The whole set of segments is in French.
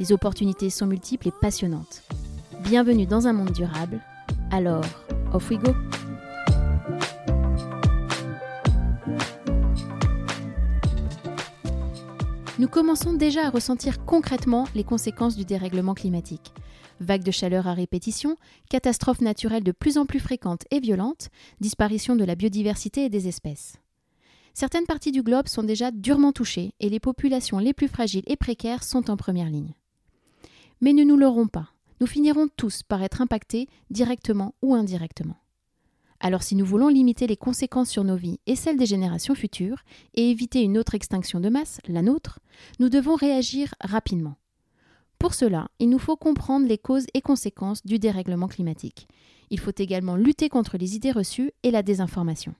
Les opportunités sont multiples et passionnantes. Bienvenue dans un monde durable. Alors, off we go! nous commençons déjà à ressentir concrètement les conséquences du dérèglement climatique. Vagues de chaleur à répétition, catastrophes naturelles de plus en plus fréquentes et violentes, disparition de la biodiversité et des espèces. Certaines parties du globe sont déjà durement touchées et les populations les plus fragiles et précaires sont en première ligne. Mais ne nous l'aurons pas, nous finirons tous par être impactés directement ou indirectement. Alors si nous voulons limiter les conséquences sur nos vies et celles des générations futures, et éviter une autre extinction de masse, la nôtre, nous devons réagir rapidement. Pour cela, il nous faut comprendre les causes et conséquences du dérèglement climatique. Il faut également lutter contre les idées reçues et la désinformation.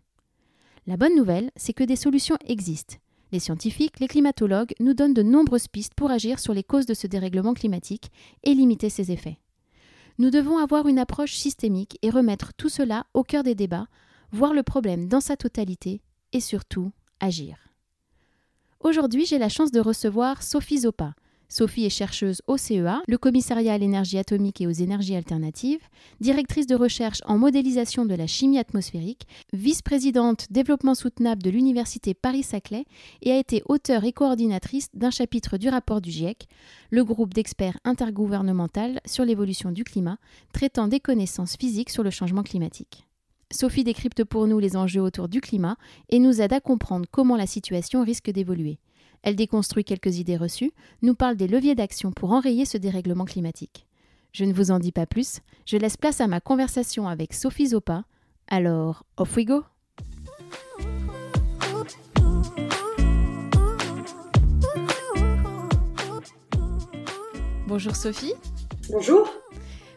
La bonne nouvelle, c'est que des solutions existent. Les scientifiques, les climatologues nous donnent de nombreuses pistes pour agir sur les causes de ce dérèglement climatique et limiter ses effets. Nous devons avoir une approche systémique et remettre tout cela au cœur des débats, voir le problème dans sa totalité et surtout agir. Aujourd'hui, j'ai la chance de recevoir Sophie Zopa, Sophie est chercheuse au CEA, le commissariat à l'énergie atomique et aux énergies alternatives, directrice de recherche en modélisation de la chimie atmosphérique, vice-présidente développement soutenable de l'université Paris-Saclay et a été auteure et coordinatrice d'un chapitre du rapport du GIEC, le groupe d'experts intergouvernemental sur l'évolution du climat, traitant des connaissances physiques sur le changement climatique. Sophie décrypte pour nous les enjeux autour du climat et nous aide à comprendre comment la situation risque d'évoluer. Elle déconstruit quelques idées reçues, nous parle des leviers d'action pour enrayer ce dérèglement climatique. Je ne vous en dis pas plus, je laisse place à ma conversation avec Sophie Zopa. Alors, off we go Bonjour Sophie. Bonjour.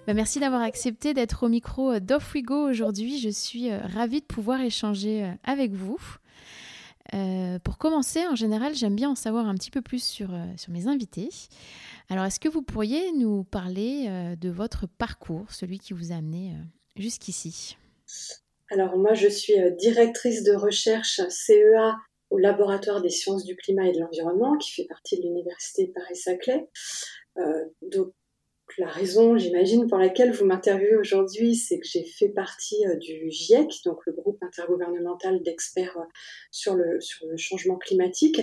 Bah, merci d'avoir accepté d'être au micro d'Off We Go aujourd'hui. Je suis euh, ravie de pouvoir échanger euh, avec vous. Euh, pour commencer, en général, j'aime bien en savoir un petit peu plus sur, euh, sur mes invités. Alors, est-ce que vous pourriez nous parler euh, de votre parcours, celui qui vous a amené jusqu'ici? Alors, moi, je suis directrice de recherche CEA au laboratoire des sciences du climat et de l'environnement, qui fait partie de l'université Paris-Saclay. donc, la raison, j'imagine, pour laquelle vous m'interviewez aujourd'hui, c'est que j'ai fait partie euh, du GIEC, donc le groupe intergouvernemental d'experts euh, sur le, sur le changement climatique.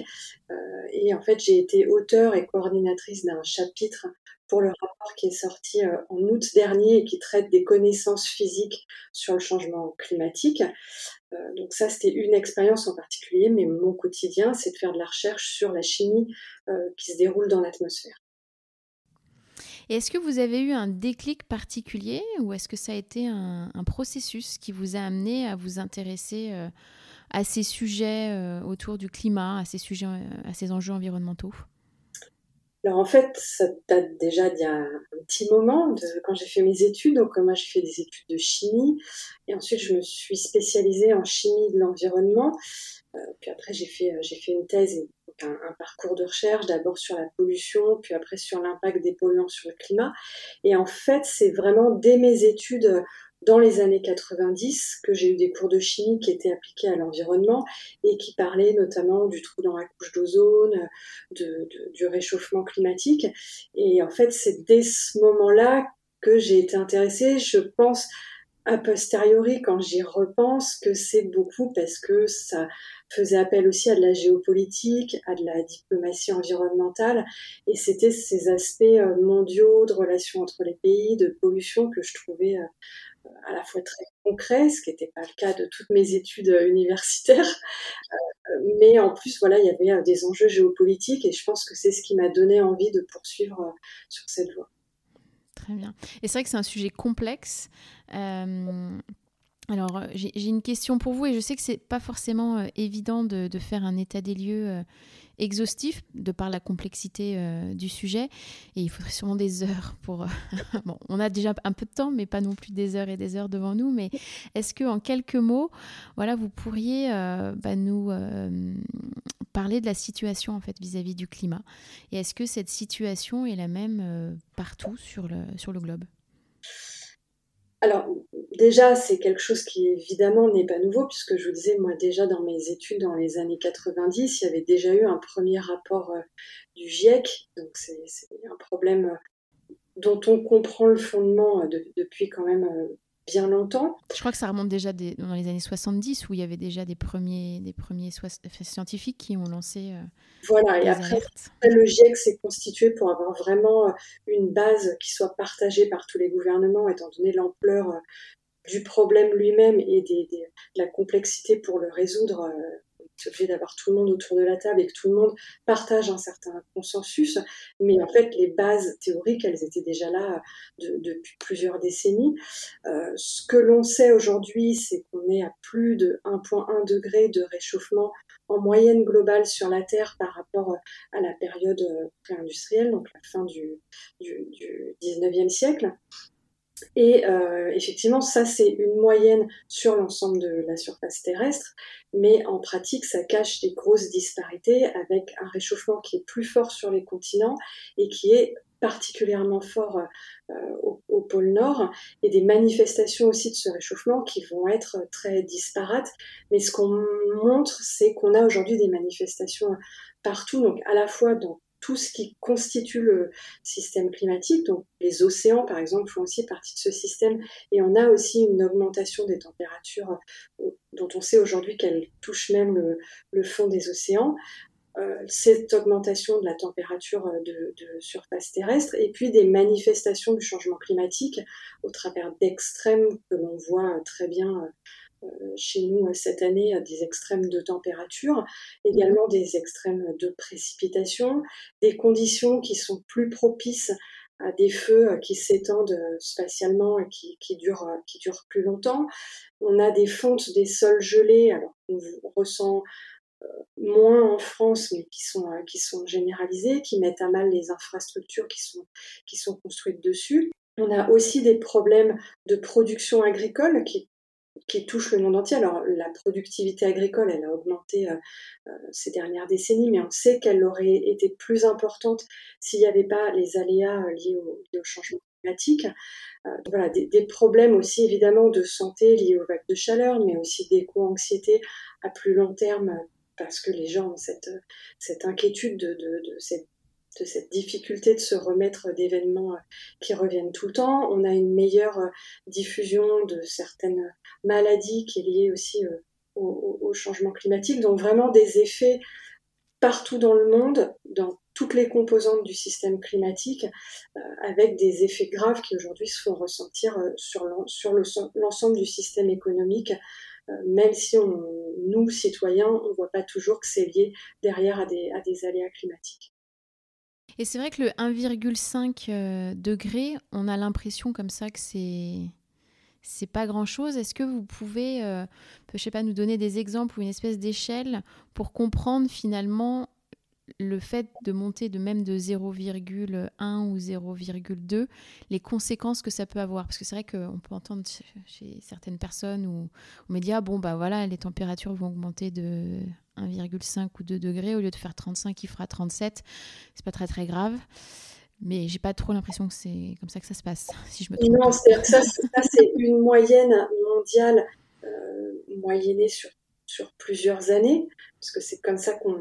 Euh, et en fait, j'ai été auteure et coordinatrice d'un chapitre pour le rapport qui est sorti en août dernier et qui traite des connaissances physiques sur le changement climatique. donc ça, c'était une expérience en particulier, mais mon quotidien, c'est de faire de la recherche sur la chimie qui se déroule dans l'atmosphère est-ce que vous avez eu un déclic particulier ou est-ce que ça a été un, processus qui vous a amené à vous intéresser euh, à ces sujets euh, autour du climat, à ces sujets, euh, à ces enjeux environnementaux? Alors en fait, ça date déjà d'il y a un petit moment, quand j'ai fait mes études. Donc moi j'ai fait des études de chimie et ensuite je me suis spécialisée en chimie de l'environnement. puis après j'ai fait j'ai fait une thèse un, parcours de recherche, d'abord sur la pollution, puis après sur l'impact des polluants sur le climat. Et en fait, c'est vraiment dès mes études dans les années 90 que j'ai eu des cours de chimie qui étaient appliqués à l'environnement et qui parlaient notamment du trou dans la couche d'ozone, de, du réchauffement climatique. Et en fait, c'est dès ce moment-là que j'ai été intéressée. Je pense a posteriori, quand j'y repense, que c'est beaucoup parce que ça faisait appel aussi à de la géopolitique, à de la diplomatie environnementale, et c'était ces aspects euh, mondiaux de relations entre les pays, de pollution que je trouvais euh, à la fois très concret, ce qui n'était pas le cas de toutes mes études euh, universitaires, mais en plus, voilà, il y avait des enjeux géopolitiques, et je pense que c'est ce qui m'a donné envie de poursuivre sur cette voie. Très bien. Et c'est vrai que c'est un sujet complexe. Alors, j'ai une question pour vous et je sais que c'est pas forcément évident de, de, faire un état des lieux exhaustif de par la complexité euh, du sujet. Et il faudrait sûrement des heures pour... Euh, bon, on a déjà un peu de temps, mais pas non plus des heures et des heures devant nous. Mais est-ce que en quelques mots, voilà, vous pourriez euh, bah, nous parler de la situation en fait vis-à-vis du climat? Et est-ce que cette situation est la même partout sur le, sur le globe? Alors, déjà, c'est quelque chose qui évidemment n'est pas nouveau, puisque je vous disais, moi déjà dans mes études dans les années 90, il y avait déjà eu un premier rapport euh, du GIEC, donc c'est un problème euh, dont on comprend le fondement euh, depuis quand même bien longtemps. Je crois que ça remonte déjà dans les années 70 où il y avait déjà des premiers, des premiers scientifiques qui ont lancé. Euh, voilà, et après, le GIEC s'est constitué pour avoir vraiment euh, une base qui soit partagée par tous les gouvernements, étant donné l'ampleur euh, du problème lui-même et des, de la complexité pour le résoudre obligé d'avoir tout le monde autour de la table et que tout le monde partage un certain consensus. Mais en fait, les bases théoriques, elles étaient déjà là depuis plusieurs décennies. Euh, ce que l'on sait aujourd'hui, c'est qu'on est à plus de 1,1 degré de réchauffement en moyenne globale sur la Terre par rapport à la période pré-industrielle, donc la fin du, du, du 19e siècle. Et euh, effectivement, ça, c'est une moyenne sur l'ensemble de la surface terrestre, mais en pratique, ça cache des grosses disparités avec un réchauffement qui est plus fort sur les continents et qui est particulièrement fort euh, au, au, pôle Nord, et des manifestations aussi de ce réchauffement qui vont être très disparates. Mais ce qu'on montre, c'est qu'on a aujourd'hui des manifestations partout, donc à la fois dans tout ce qui constitue le système climatique. Donc les océans, par exemple, font aussi partie de ce système. Et on a aussi une augmentation des températures euh, dont on sait aujourd'hui qu'elle touche même le, fond des océans. Euh, cette augmentation de la température euh, de, de, surface terrestre et puis des manifestations du changement climatique au travers d'extrêmes que l'on voit très bien chez nous euh, cette année euh, des extrêmes de température, également des extrêmes de précipitation, des conditions qui sont plus propices à des feux qui s'étendent spatialement et qui, qui, durent, qui durent plus longtemps. On a des fontes des sols gelés, alors on ressent moins en France, mais qui sont, qui sont généralisées, qui mettent à mal les infrastructures qui sont, qui sont construites dessus. On a aussi des problèmes de production agricole qui qui touche le monde entier. Alors la productivité agricole, elle a augmenté euh, euh, ces dernières décennies, mais on sait qu'elle aurait été plus importante s'il n'y avait pas les aléas euh, liés, au, changement climatique. voilà, des, problèmes aussi évidemment de santé liés aux vagues de chaleur, mais aussi d'éco-anxiété à plus long terme parce que les gens ont cette, cette inquiétude de, de, de cette de cette difficulté de se remettre d'événements euh, qui reviennent tout le temps. On a une meilleure euh, diffusion de certaines maladies qui est liée aussi euh, au, changement climatique. Donc vraiment des effets partout dans le monde, dans toutes les composantes du système climatique, avec des effets graves qui aujourd'hui se font ressentir sur l'ensemble du système économique, même si nous, citoyens, on ne voit pas toujours que c'est lié derrière à des aléas climatiques. Et c'est vrai que le 1,5 euh, degré, on a l'impression comme ça que c'est c'est pas grand chose. Est-ce que vous pouvez, euh, je sais pas, nous donner des exemples ou une espèce d'échelle pour comprendre finalement le fait de monter de même de 0,1 ou 0,2, les conséquences que ça peut avoir? Parce que c'est vrai qu'on peut entendre chez certaines personnes ou aux médias, bon, bah voilà, les températures vont augmenter de 1,5 ou 2 degrés. Au lieu de faire 35, il fera 37. C'est pas très très grave. Mais j'ai pas trop l'impression que c'est comme ça que ça se passe, si je me trompe. Non, c'est ça, c'est une moyenne mondiale euh, moyennée sur sur plusieurs années, parce que c'est comme ça qu'on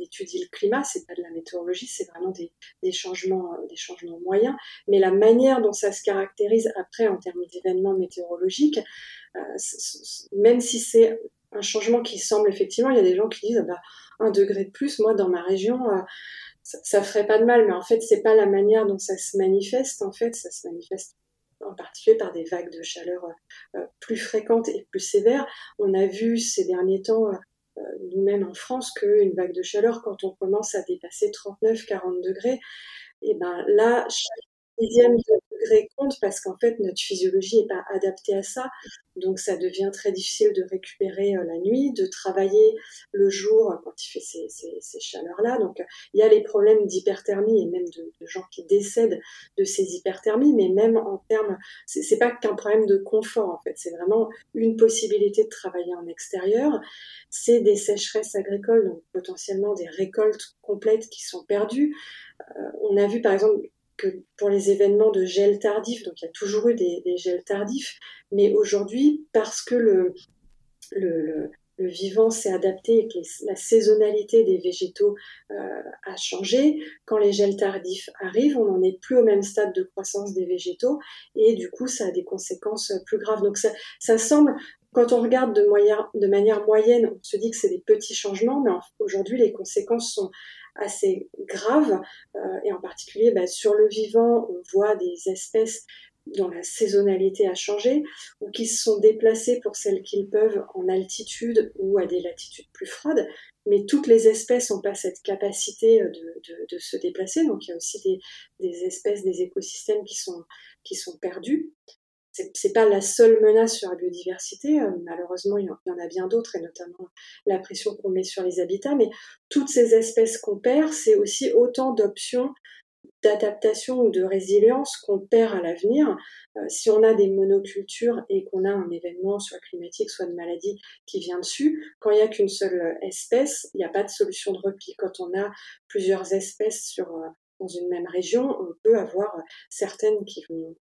étudie le climat, c'est pas de la météorologie, c'est vraiment des, changements, des changements moyens. Mais la manière dont ça se caractérise après en termes d'événements météorologiques, euh, même si c'est un changement qui semble effectivement, il y a des gens qui disent ah bah, un degré de plus, moi dans ma région, euh, ça, ferait pas de mal, mais en fait c'est pas la manière dont ça se manifeste. En fait, ça se manifeste en particulier par des vagues de chaleur euh, plus fréquentes et plus sévères. On a vu ces derniers temps, euh, nous-mêmes en France, qu'une vague de chaleur, quand on commence à dépasser 39-40 degrés, et ben là, dixième degré compte parce qu'en fait, notre physiologie n'est pas adaptée à ça. Donc, ça devient très difficile de récupérer euh, la nuit, de travailler le jour quand il fait ces, ces, chaleurs-là. Donc, il y a les problèmes d'hyperthermie et même de, gens qui décèdent de ces hyperthermies, mais même en termes, c'est pas qu'un problème de confort en fait, c'est vraiment une possibilité de travailler en extérieur. C'est des sécheresses agricoles, donc potentiellement des récoltes complètes qui sont perdues. Euh, on a vu par exemple que pour les événements de gel tardif, donc il y a toujours eu des, gels tardifs, mais aujourd'hui, parce que le, vivant s'est adapté et que la saisonnalité des végétaux euh, a changé, quand les gels tardifs arrivent, on n'en est plus au même stade de croissance des végétaux et du coup, ça a des conséquences plus graves. Donc ça, ça semble, quand on regarde de, de manière moyenne, on se dit que c'est des petits changements, mais aujourd'hui, les conséquences sont assez grave. Euh, et en particulier, bah, sur le vivant, on voit des espèces dont la saisonnalité a changé ou qui se sont déplacées pour celles qu'ils peuvent en altitude ou à des latitudes plus froides. Mais toutes les espèces n'ont pas cette capacité de, se déplacer. Donc il y a aussi des, espèces, des écosystèmes qui sont perdus c'est pas la seule menace sur la biodiversité. Euh, malheureusement, il y, en a bien d'autres, et notamment la pression qu'on met sur les habitats. Mais toutes ces espèces qu'on perd, c'est aussi autant d'options d'adaptation ou de résilience qu'on perd à l'avenir. Euh, si on a des monocultures et qu'on a un événement, soit climatique, soit de maladie, qui vient dessus, quand il n'y a qu'une seule espèce, il n'y a pas de solution de repli. Quand on a plusieurs espèces sur, euh, dans une même région, on peut avoir certaines qui vont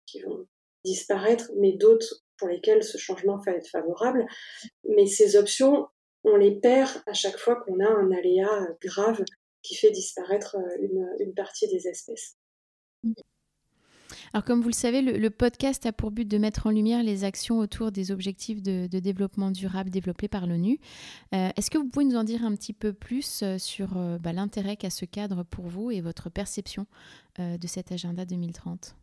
disparaître, mais d'autres pour lesquelles ce changement va être favorable. Mais ces options, on les perd à chaque fois qu'on a un aléa grave qui fait disparaître euh, une, partie des espèces. Alors comme vous le savez, le, podcast a pour but de mettre en lumière les actions autour des objectifs de, développement durable développés par l'ONU. Euh, est-ce que vous pouvez nous en dire un petit peu plus euh, sur bah, l'intérêt qu'a ce cadre pour vous et votre perception de cet agenda 2030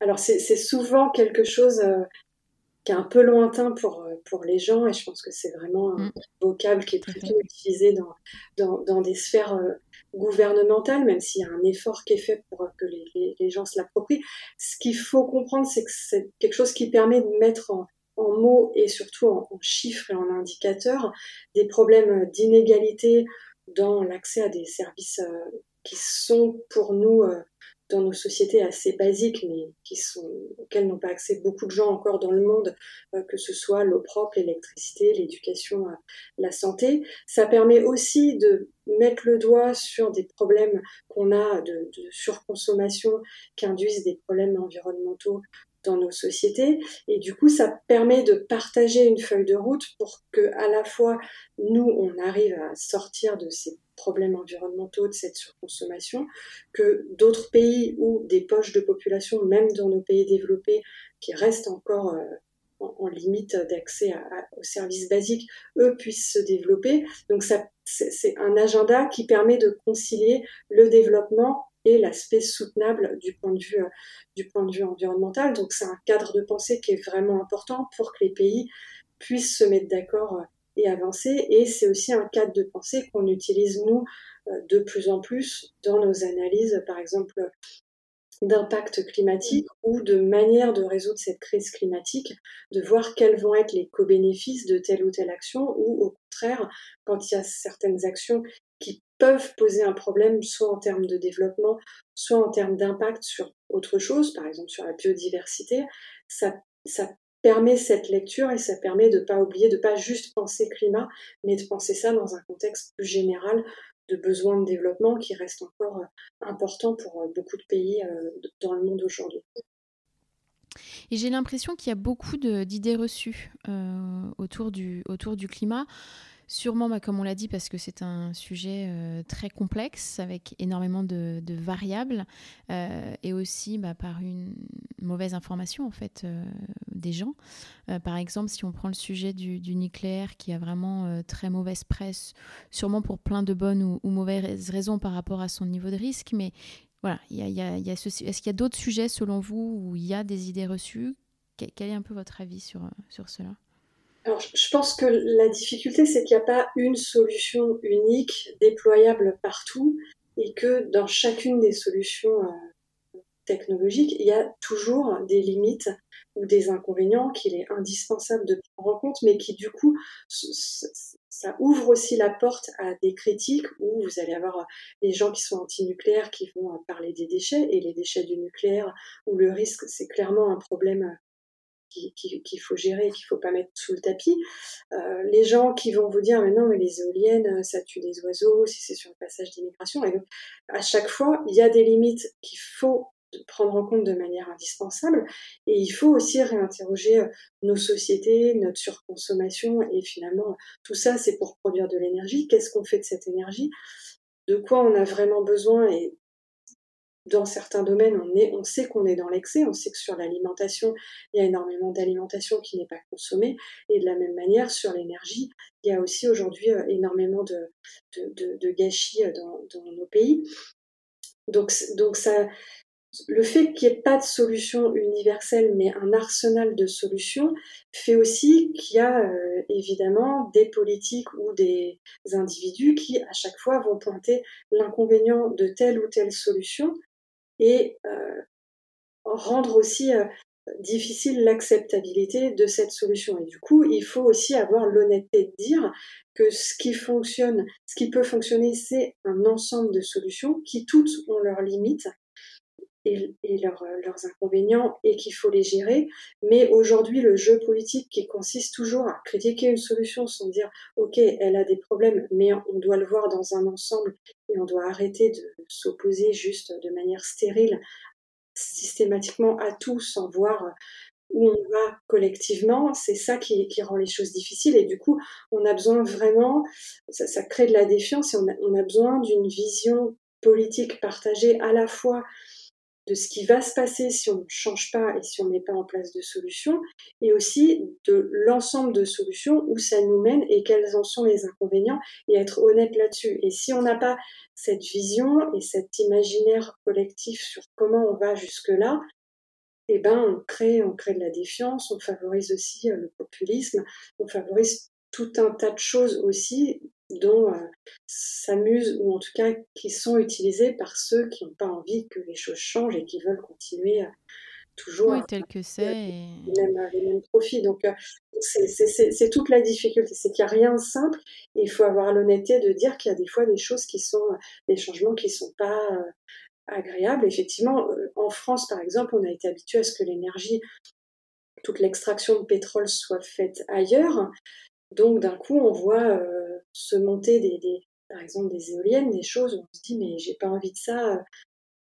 alors c'est souvent quelque chose euh, qui est un peu lointain pour, euh, pour les gens et je pense que c'est vraiment un mm. vocable qui est plutôt utilisé dans, dans, dans, des sphères euh, gouvernementales, même s'il y a un effort qui est fait pour que les, les, gens se l'approprient. Ce qu'il faut comprendre, c'est que c'est quelque chose qui permet de mettre en, en mots et surtout en, chiffres et en indicateurs des problèmes d'inégalité dans l'accès à des services qui sont pour nous dans nos sociétés assez basiques, mais qui sont, auxquelles n'ont pas accès beaucoup de gens encore dans le monde, euh, que ce soit l'eau propre, l'électricité, l'éducation, euh, la santé. Ça permet aussi de mettre le doigt sur des problèmes qu'on a de, de surconsommation qui induisent des problèmes environnementaux dans nos sociétés et du coup ça permet de partager une feuille de route pour que à la fois nous on arrive à sortir de ces problèmes environnementaux de cette surconsommation, que d'autres pays ou des poches de population, même dans nos pays développés, qui restent encore euh, en, limite d'accès aux services basiques, eux puissent se développer. Donc c'est un agenda qui permet de concilier le développement l'aspect soutenable du point de vue euh, du point de vue environnemental. Donc c'est un cadre de pensée qui est vraiment important pour que les pays puissent se mettre d'accord euh, et avancer. Et c'est aussi un cadre de pensée qu'on utilise, nous, euh, de plus en plus dans nos analyses, par exemple, d'impact climatique ou de manière de résoudre cette crise climatique, de voir quels vont être les co-bénéfices de telle ou telle action, ou au contraire, quand il y a certaines actions qui peuvent poser un problème, soit en termes de développement, soit en termes d'impact sur autre chose, par exemple sur la biodiversité, ça, permet cette lecture et ça permet de ne pas oublier, de ne pas juste penser climat, mais de penser ça dans un contexte plus général de besoins de développement qui reste encore euh, important pour euh, beaucoup de pays euh, dans le monde aujourd'hui. Et j'ai l'impression qu'il y a beaucoup d'idées reçues autour, du, autour du climat. Sûrement, bah, comme on l'a dit, parce que c'est un sujet euh, très complexe avec énormément de, variables euh, et aussi bah, par une mauvaise information en fait euh, des gens. par exemple, si on prend le sujet du, nucléaire qui a vraiment très mauvaise presse, sûrement pour plein de bonnes ou, mauvaises raisons par rapport à son niveau de risque, mais voilà, est-ce qu'il y a d'autres sujets selon vous où il y a des idées reçues? Quel est un peu votre avis sur, sur cela? Alors, je pense que la difficulté, c'est qu'il n'y a pas une solution unique, déployable partout, et que dans chacune des solutions euh, technologique, il y a toujours des limites ou des inconvénients qu'il est indispensable de prendre en compte, mais qui du coup, ça ouvre aussi la porte à des critiques où vous allez avoir les gens qui sont anti-nucléaires qui vont parler des déchets et les déchets du nucléaire, où le risque, c'est clairement un problème qu'il faut gérer qu'il faut pas mettre sous le tapis. Euh, les gens qui vont vous dire mais non mais les éoliennes ça tue des oiseaux si c'est sur le passage d'immigration. Et à chaque fois il y a des limites qu'il faut prendre en compte de manière indispensable. Et il faut aussi réinterroger euh, nos sociétés, notre surconsommation. Et finalement tout ça c'est pour produire de l'énergie. Qu'est-ce qu'on fait de cette énergie? De quoi on a vraiment besoin? Et dans certains domaines, on, est, on sait qu'on est dans l'excès, on sait que sur l'alimentation, il y a énormément d'alimentation qui n'est pas consommée, et de la même manière, sur l'énergie, il y a aussi aujourd'hui euh, énormément de, de, gâchis euh, dans, nos pays. Donc, donc ça, le fait qu'il n'y ait pas de solution universelle, mais un arsenal de solutions, fait aussi qu'il y a euh, évidemment des politiques ou des individus qui, à chaque fois, vont pointer l'inconvénient de telle ou telle solution et euh, rendre aussi euh, difficile l'acceptabilité de cette solution. Et du coup, il faut aussi avoir l'honnêteté de dire que ce qui fonctionne, ce qui peut fonctionner, c'est un ensemble de solutions qui toutes ont leurs limites et, leurs inconvénients et qu'il faut les gérer. Mais aujourd'hui, le jeu politique qui consiste toujours à critiquer une solution sans dire OK, elle a des problèmes, mais on doit le voir dans un ensemble et on doit arrêter de s'opposer juste de manière stérile systématiquement à tout sans voir où on va collectivement, c'est ça qui, rend les choses difficiles. Et du coup, on a besoin vraiment, ça, crée de la défiance et on a besoin d'une vision politique partagée à la fois de ce qui va se passer si on ne change pas et si on met pas en place de solutions, et aussi de l'ensemble de solutions où ça nous mène et quels en sont les inconvénients, et être honnête là-dessus. Et si on n'a pas cette vision et cet imaginaire collectif sur comment on va jusque-là, eh ben, on crée, on crée de la défiance, on favorise aussi euh, le populisme, on favorise tout un tas de choses aussi dont euh, s'amusent ou en tout cas qui sont utilisés par ceux qui n'ont pas envie que les choses changent et qui veulent continuer toujours oui, tel que c'est et... les, mêmes, profits. Donc euh, c'est toute la difficulté, c'est qu'il n'y a rien de simple et il faut avoir l'honnêteté de dire qu'il y a des fois des choses qui sont des changements qui ne sont pas euh, agréables. Effectivement, en France par exemple, on a été habitué à ce que l'énergie toute l'extraction de pétrole soit faite ailleurs. Donc d'un coup, on voit se monter des, par exemple des éoliennes, des choses on se dit mais j'ai pas envie de ça euh,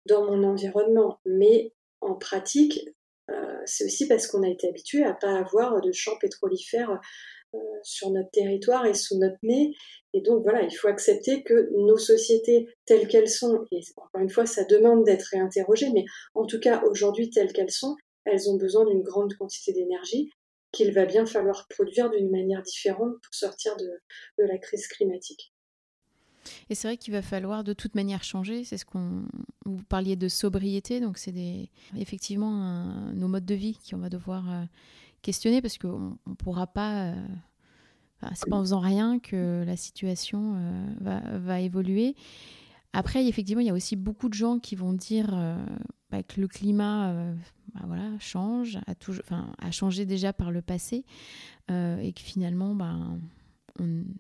dans mon environnement. Mais en pratique, euh, c'est aussi parce qu'on a été habitué à pas avoir de champs pétrolifères euh, sur notre territoire et sous notre nez. Et donc voilà, il faut accepter que nos sociétés telles qu'elles sont, et encore une fois, ça demande d'être réinterrogé, mais en tout cas aujourd'hui telles qu'elles sont, elles ont besoin d'une grande quantité d'énergie qu'il va bien falloir produire d'une manière différente pour sortir de, la crise climatique. Et c'est vrai qu'il va falloir de toute manière changer. C'est ce qu'on. Vous parliez de sobriété, donc c'est des... effectivement nos modes de vie qu'on va devoir euh, questionner parce qu'on ne pourra pas. Euh, c'est pas en faisant rien que la situation euh, va, va, évoluer. Après, effectivement, il y a aussi beaucoup de gens qui vont dire bah, que le climat bah voilà, change, a, a changé déjà par le passé, euh, et que finalement, bah,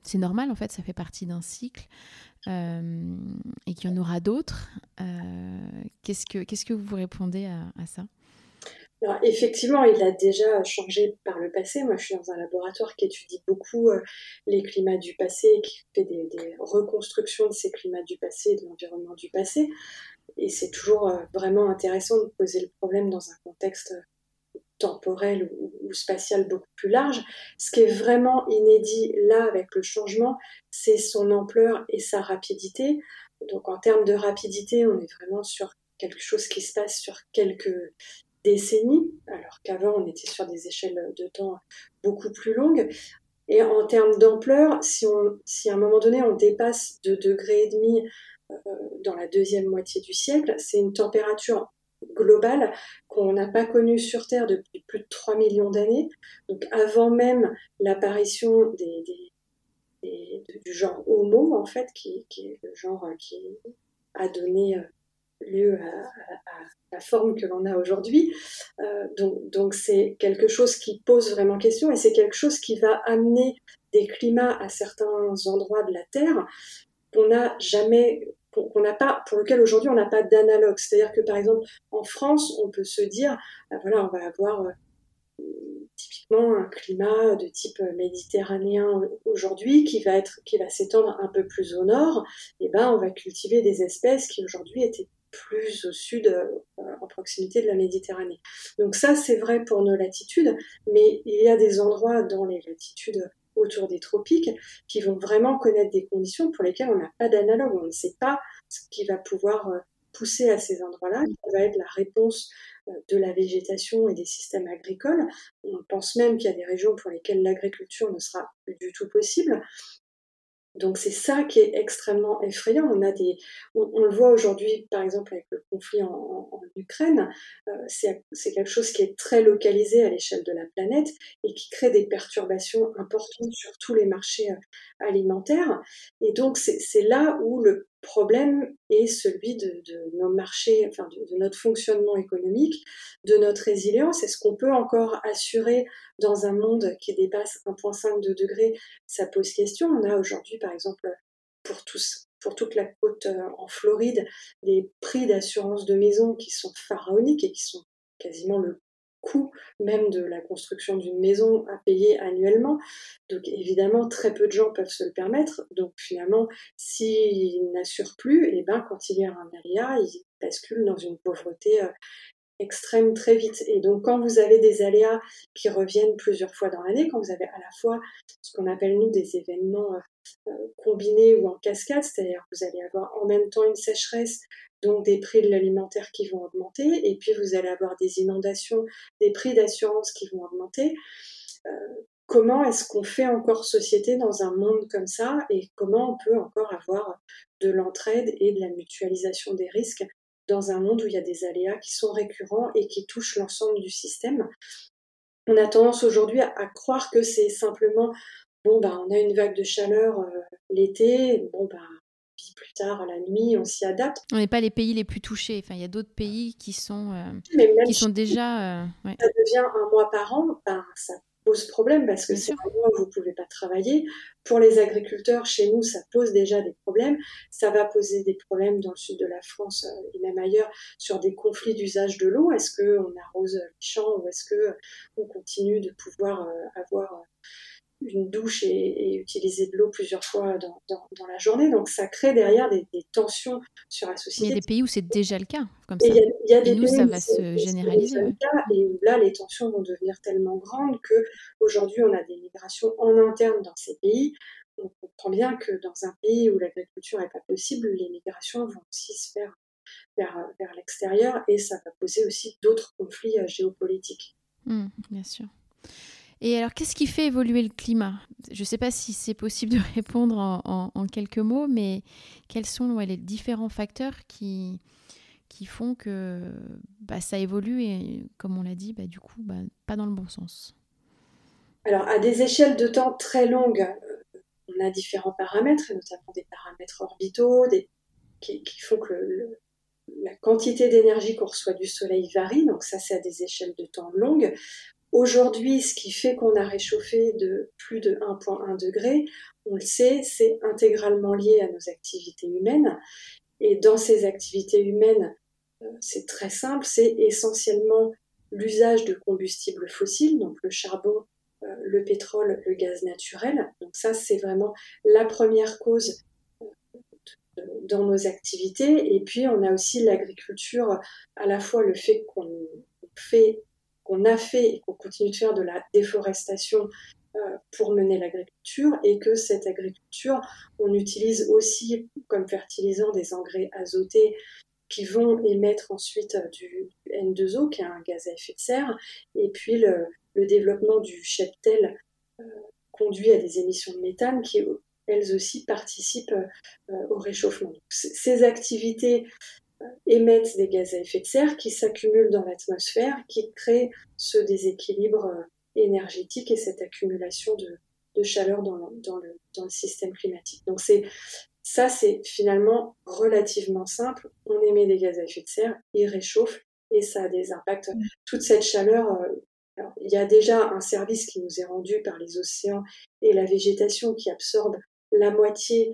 c'est normal en fait, ça fait partie d'un cycle, euh, et qu'il y en aura d'autres. Euh, qu'est-ce, que, qu'est-ce que vous répondez à, ça? Alors, effectivement, il a déjà changé par le passé. Moi, je suis dans un laboratoire qui étudie beaucoup les climats du passé, qui fait des, reconstructions de ces climats du passé, de l'environnement du passé et c'est toujours euh, vraiment intéressant de poser le problème dans un contexte euh, temporel ou, spatial beaucoup plus large. Ce qui est vraiment inédit là avec le changement, c'est son ampleur et sa rapidité. Donc en termes de rapidité, on est vraiment sur quelque chose qui se passe sur quelques décennies, alors qu'avant on était sur des échelles de temps beaucoup plus longues. Et en termes d'ampleur, si, à un moment donné on dépasse de degrés et demi dans la deuxième moitié du siècle. C'est une température globale qu'on n'a pas connue sur Terre depuis plus de 3 millions d'années. Donc avant même l'apparition des, du genre Homo, en fait, qui, est le genre qui a donné euh, lieu à, la forme que l'on a aujourd'hui. donc c'est quelque chose qui pose vraiment question et c'est quelque chose qui va amener des climats à certains endroits de la Terre qu'on n'a jamais qu'on n'a pas, pour lequel aujourd'hui on n'a pas d'analogue. C'est-à-dire que par exemple en France, on peut se dire, ben voilà, on va avoir euh, typiquement un climat de type méditerranéen aujourd'hui qui va être, qui va s'étendre un peu plus au nord. Et ben, on va cultiver des espèces qui aujourd'hui étaient plus au sud, euh, en proximité de la Méditerranée. Donc ça, c'est vrai pour nos latitudes, mais il y a des endroits dans les latitudes autour des tropiques qui vont vraiment connaître des conditions pour lesquelles on n'a pas d'analogue. On ne sait pas ce qui va pouvoir euh, pousser à ces endroits-là, qui va être la réponse euh, de la végétation et des systèmes agricoles. On pense même qu'il y a des régions pour lesquelles l'agriculture ne sera plus du tout possible. Donc c'est ça qui est extrêmement effrayant. On a des, on, le voit aujourd'hui, par exemple avec le conflit en, Ukraine, euh, c'est quelque chose qui est très localisé à l'échelle de la planète et qui crée des perturbations importantes sur tous les marchés euh, alimentaires. Et donc c'est là où le problème est celui de, nos marchés, enfin de, notre fonctionnement économique, de notre résilience. Est-ce qu'on peut encore assurer dans un monde qui dépasse 1,5 degrés Ça pose question. On a aujourd'hui, par exemple, pour tous, pour toute la côte euh, en Floride, des prix d'assurance de maison qui sont pharaoniques et qui sont quasiment le coût même de la construction d'une maison à payer annuellement. Donc évidemment, très peu de gens peuvent se le permettre. Donc finalement, s'ils n'assurent plus, et eh ben, quand il y a un aléa, ils basculent dans une pauvreté euh, extrême très vite. Et donc quand vous avez des aléas qui reviennent plusieurs fois dans l'année, quand vous avez à la fois ce qu'on appelle nous des événements euh, euh, combinés ou en cascade, c'est-à-dire que vous allez avoir en même temps une sécheresse, donc des prix de l'alimentaire qui vont augmenter, et puis vous allez avoir des inondations, des prix d'assurance qui vont augmenter. Euh, comment est-ce qu'on fait encore société dans un monde comme ça, et comment on peut encore avoir de l'entraide et de la mutualisation des risques dans un monde où il y a des aléas qui sont récurrents et qui touchent l'ensemble du système? On a tendance aujourd'hui à, croire que c'est simplement bon bah on a une vague de chaleur euh, l'été, bon bah plus tard la nuit, on s'y adapte. On n'est pas les pays les plus touchés. Enfin, il y a d'autres pays qui sont, euh, qui sont déjà. Euh, ça devient un mois par an, ben, ça pose problème parce que c'est un mois où vous ne pouvez pas travailler. Pour les agriculteurs, chez nous, ça pose déjà des problèmes. Ça va poser des problèmes dans le sud de la France euh, et même ailleurs sur des conflits d'usage de l'eau. Est-ce qu'on arrose les champs ou est-ce qu'on continue de pouvoir avoir une douche et, utiliser de l'eau plusieurs fois dans, dans, la journée. Donc ça crée derrière des, tensions sur la société. Il y a des pays où c'est déjà le cas, comme ça. Et, y a, des nous, ça va se généraliser. et où là, les tensions vont devenir tellement grandes que aujourd'hui, on a des migrations en interne dans ces pays. On comprend bien que dans un pays où l'agriculture n'est pas possible, les migrations vont aussi se faire vers, vers l'extérieur et ça va poser aussi d'autres conflits euh, géopolitiques. Mmh, bien sûr. Et alors, qu'est-ce qui fait évoluer le climat? Je ne sais pas si c'est possible de répondre en, quelques mots, mais quels sont les différents facteurs qui, qui font que bah, ça évolue et, comme on l'a dit, bah, du coup, bah, pas dans le bon sens? Alors, à des échelles de temps très longues, euh, on a différents paramètres, notamment des paramètres orbitaux qui, font que la quantité d'énergie qu'on reçoit du Soleil varie, donc ça c'est à des échelles de temps longues. Aujourd'hui, ce qui fait qu'on a réchauffé de plus de 1,1 degré, on le sait, c'est intégralement lié à nos activités humaines. Et dans ces activités humaines, euh, c'est très simple, c'est essentiellement l'usage de combustibles fossiles, donc le charbon, euh, le pétrole, le gaz naturel. Donc ça, c'est vraiment la première cause euh, dans nos activités. Et puis, on a aussi l'agriculture, à la fois le fait qu'on fait qu'on a fait et qu'on continue de faire de la déforestation euh, pour mener l'agriculture et que cette agriculture, on utilise aussi comme fertilisant des engrais azotés qui vont émettre ensuite du N2O, qui est un gaz à effet de serre, et puis le, développement du cheptel euh, conduit à des émissions de méthane qui, elles aussi, participent euh, au réchauffement. ces activités émettent des gaz à effet de serre qui s'accumulent dans l'atmosphère, qui créent ce déséquilibre euh, énergétique et cette accumulation de, chaleur dans, le, système climatique. Donc c'est ça, c'est finalement relativement simple. On émet des gaz à effet de serre, ils réchauffent et ça a des impacts. Mm. Toute cette chaleur, euh, il y a déjà un service qui nous est rendu par les océans et la végétation qui absorbe la moitié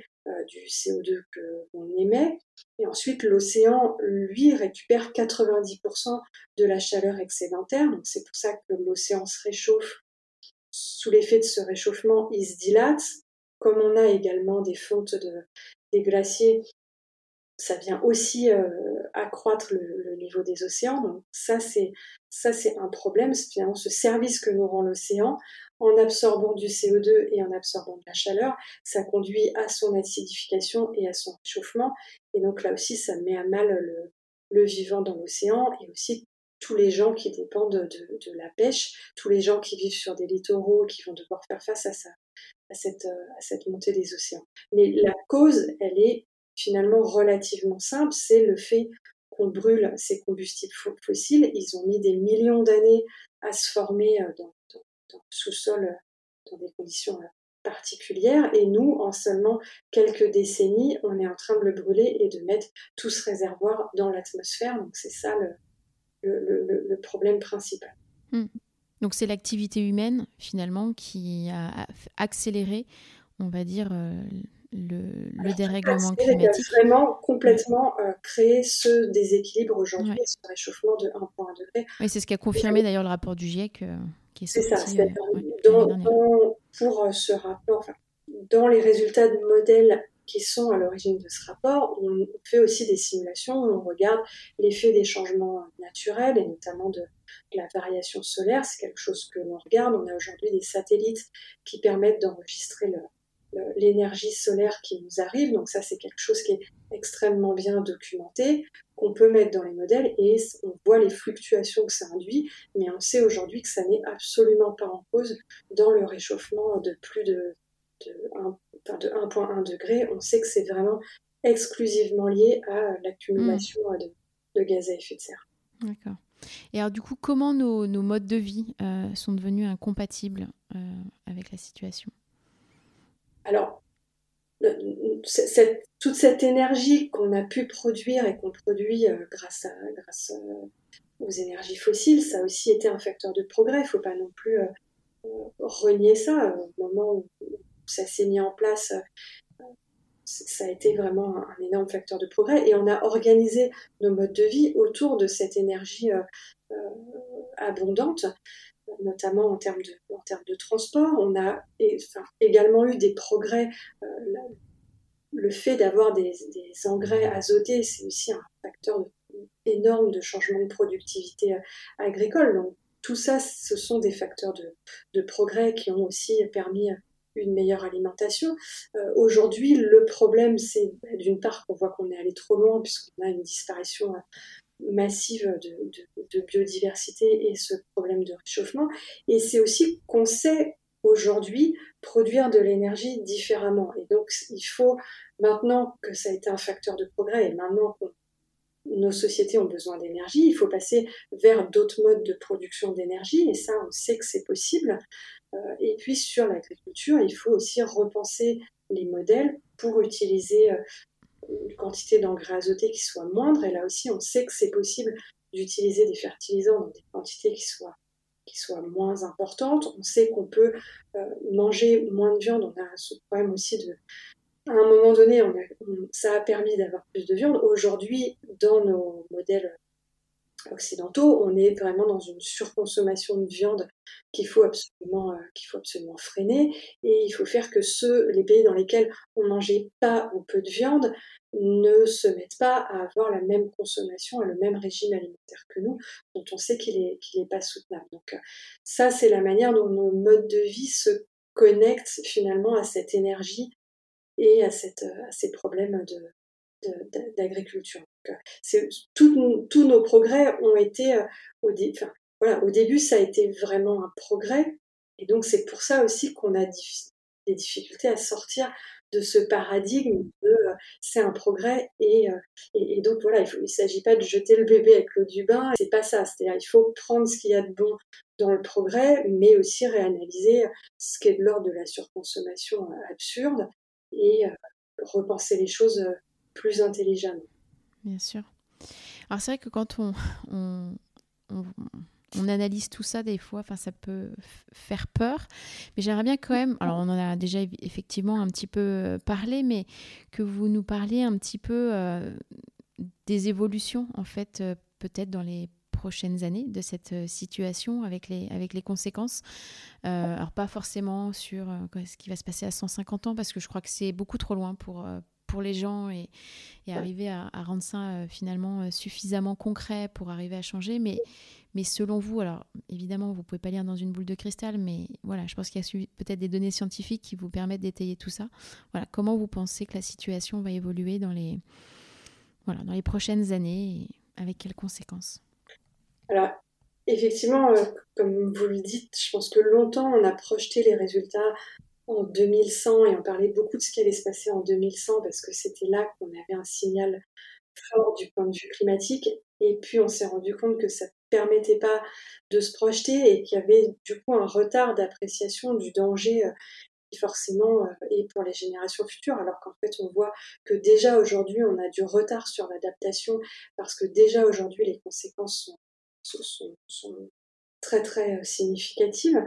du CO2 qu'on émet. Et ensuite, l'océan, lui, récupère 90% de la chaleur excédentaire. C'est pour ça que l'océan se réchauffe. Sous l'effet de ce réchauffement, il se dilate. Comme on a également des fontes de, des glaciers, ça vient aussi euh, accroître le, niveau des océans. Donc ça, c'est ça, c'est un problème. C'est finalement ce service que nous rend l'océan en absorbant du CO2 et en absorbant de la chaleur, ça conduit à son acidification et à son réchauffement. Et donc là aussi, ça met à mal le, vivant dans l'océan et aussi tous les gens qui dépendent de, la pêche, tous les gens qui vivent sur des littoraux, qui vont devoir faire face à ça, à cette, à cette montée des océans. Mais la cause, elle est finalement relativement simple, c'est le fait qu'on brûle ces combustibles fossiles. Ils ont mis des millions d'années à se former euh, dans, le sous-sol euh, dans des conditions euh, particulières et nous, en seulement quelques décennies, on est en train de le brûler et de mettre tout ce réservoir dans l'atmosphère. Donc c'est ça le, problème principal. Hmm. Donc c'est l'activité humaine finalement qui a accéléré, on va dire, le, dérèglement climatique. a vraiment complètement euh, créé ce déséquilibre aujourd'hui, ce réchauffement de 1,1 degré. Oui, c'est ce qu'a confirmé d'ailleurs le rapport du GIEC euh, qui est sorti. C'est ça. Euh, pour ce rapport, dans les résultats de modèles qui sont à l'origine de ce rapport, on fait aussi des simulations où on regarde l'effet des changements naturels et notamment de, de la variation solaire. C'est quelque chose que l'on regarde. On a aujourd'hui des satellites qui permettent d'enregistrer le, l'énergie solaire qui nous arrive. Donc ça, c'est quelque chose qui est extrêmement bien documenté, qu'on peut mettre dans les modèles et on voit les fluctuations que ça induit, mais on sait aujourd'hui que ça n'est absolument pas en cause dans le réchauffement de plus de, de 1,1 degré. On sait que c'est vraiment exclusivement lié à l'accumulation hmm. de, gaz à effet de serre. D'accord. Et alors du coup, comment nos, modes de vie euh, sont devenus incompatibles euh, avec la situation? Alors, toute cette énergie qu'on a pu produire et qu'on produit euh, grâce, euh, aux énergies fossiles, ça a aussi été un facteur de progrès. Il ne faut pas non plus euh, renier ça. Au moment où ça s'est mis en place, ça a été vraiment un, énorme facteur de progrès. Et on a organisé nos modes de vie autour de cette énergie abondante notamment en termes de, transport. On a également eu des progrès. Euh, le fait d'avoir des, engrais azotés, c'est aussi un facteur énorme de changement de productivité euh, agricole. Donc, tout ça, ce sont des facteurs de, progrès qui ont aussi permis une meilleure alimentation. Euh, aujourd'hui, le problème, c'est bah, d'une part qu'on voit qu'on est allé trop loin puisqu'on a une disparition massive de, biodiversité et ce problème de réchauffement. Et c'est aussi qu'on sait aujourd'hui produire de l'énergie différemment. Et donc, il faut, maintenant que ça a été un facteur de progrès et maintenant que nos sociétés ont besoin d'énergie, il faut passer vers d'autres modes de production d'énergie. Et ça, on sait que c'est possible. Euh, et puis, sur l'agriculture, il faut aussi repenser les modèles pour utiliser euh, une quantité d'engrais azotés qui soit moindre. Et là aussi, on sait que c'est possible d'utiliser des fertilisants dans des quantités qui soient, moins importantes. On sait qu'on peut euh, manger moins de viande. On a ce problème aussi de... À un moment donné, on ça a permis d'avoir plus de viande. Aujourd'hui, dans nos modèles occidentaux, on est vraiment dans une surconsommation de viande qu'il faut absolument euh, qu'il faut absolument freiner et il faut faire que ceux les pays dans lesquels on mangeait pas ou peu de viande ne se mettent pas à avoir la même consommation et le même régime alimentaire que nous dont on sait qu'il est qu'il est pas soutenable. Donc euh, ça c'est la manière dont nos modes de vie se connectent finalement à cette énergie et à cette à ces problèmes de d'agriculture. Euh, tous nos progrès ont été euh, au, voilà, au début, ça a été vraiment un progrès, et donc c'est pour ça aussi qu'on a des difficultés à sortir de ce paradigme de euh, c'est un progrès et, et, donc voilà, il ne s'agit pas de jeter le bébé avec l'eau du bain, c'est pas ça, c'est-à-dire il faut prendre ce qu'il y a de bon dans le progrès, mais aussi réanalyser ce qui est de l'ordre de la surconsommation absurde et repenser les choses plus intelligemment. Bien sûr. Alors c'est vrai que quand on, on, analyse tout ça des fois, ça peut faire peur, mais j'aimerais bien quand même, alors on en a déjà effectivement un petit peu parlé, mais que vous nous parliez un petit peu des évolutions en fait peut-être dans les prochaines années de cette euh, situation avec les, avec les conséquences. Euh, alors pas forcément sur euh, ce qui va se passer à 150 ans, parce que je crois que c'est beaucoup trop loin pour, pour les gens et, et arriver à, rendre ça finalement suffisamment concret pour arriver à changer. Mais, mais selon vous, alors évidemment, vous pouvez pas lire dans une boule de cristal, mais voilà, je pense qu'il y a peut-être des données scientifiques qui vous permettent d'étayer tout ça. Voilà, comment vous pensez que la situation va évoluer dans les, voilà, dans les prochaines années et avec quelles conséquences? Alors, effectivement, euh, comme vous le dites, je pense que longtemps, on a projeté les résultats en 2100 et on parlait beaucoup de ce qui allait se passer en 2100 parce que c'était là qu'on avait un signal fort du point de vue climatique. Et puis, on s'est rendu compte que ça ne permettait pas de se projeter et qu'il y avait du coup un retard d'appréciation du danger euh, qui forcément euh, est pour les générations futures, alors qu'en fait on voit que déjà aujourd'hui on a du retard sur l'adaptation parce que déjà aujourd'hui les conséquences sont sont, très très euh, significatives.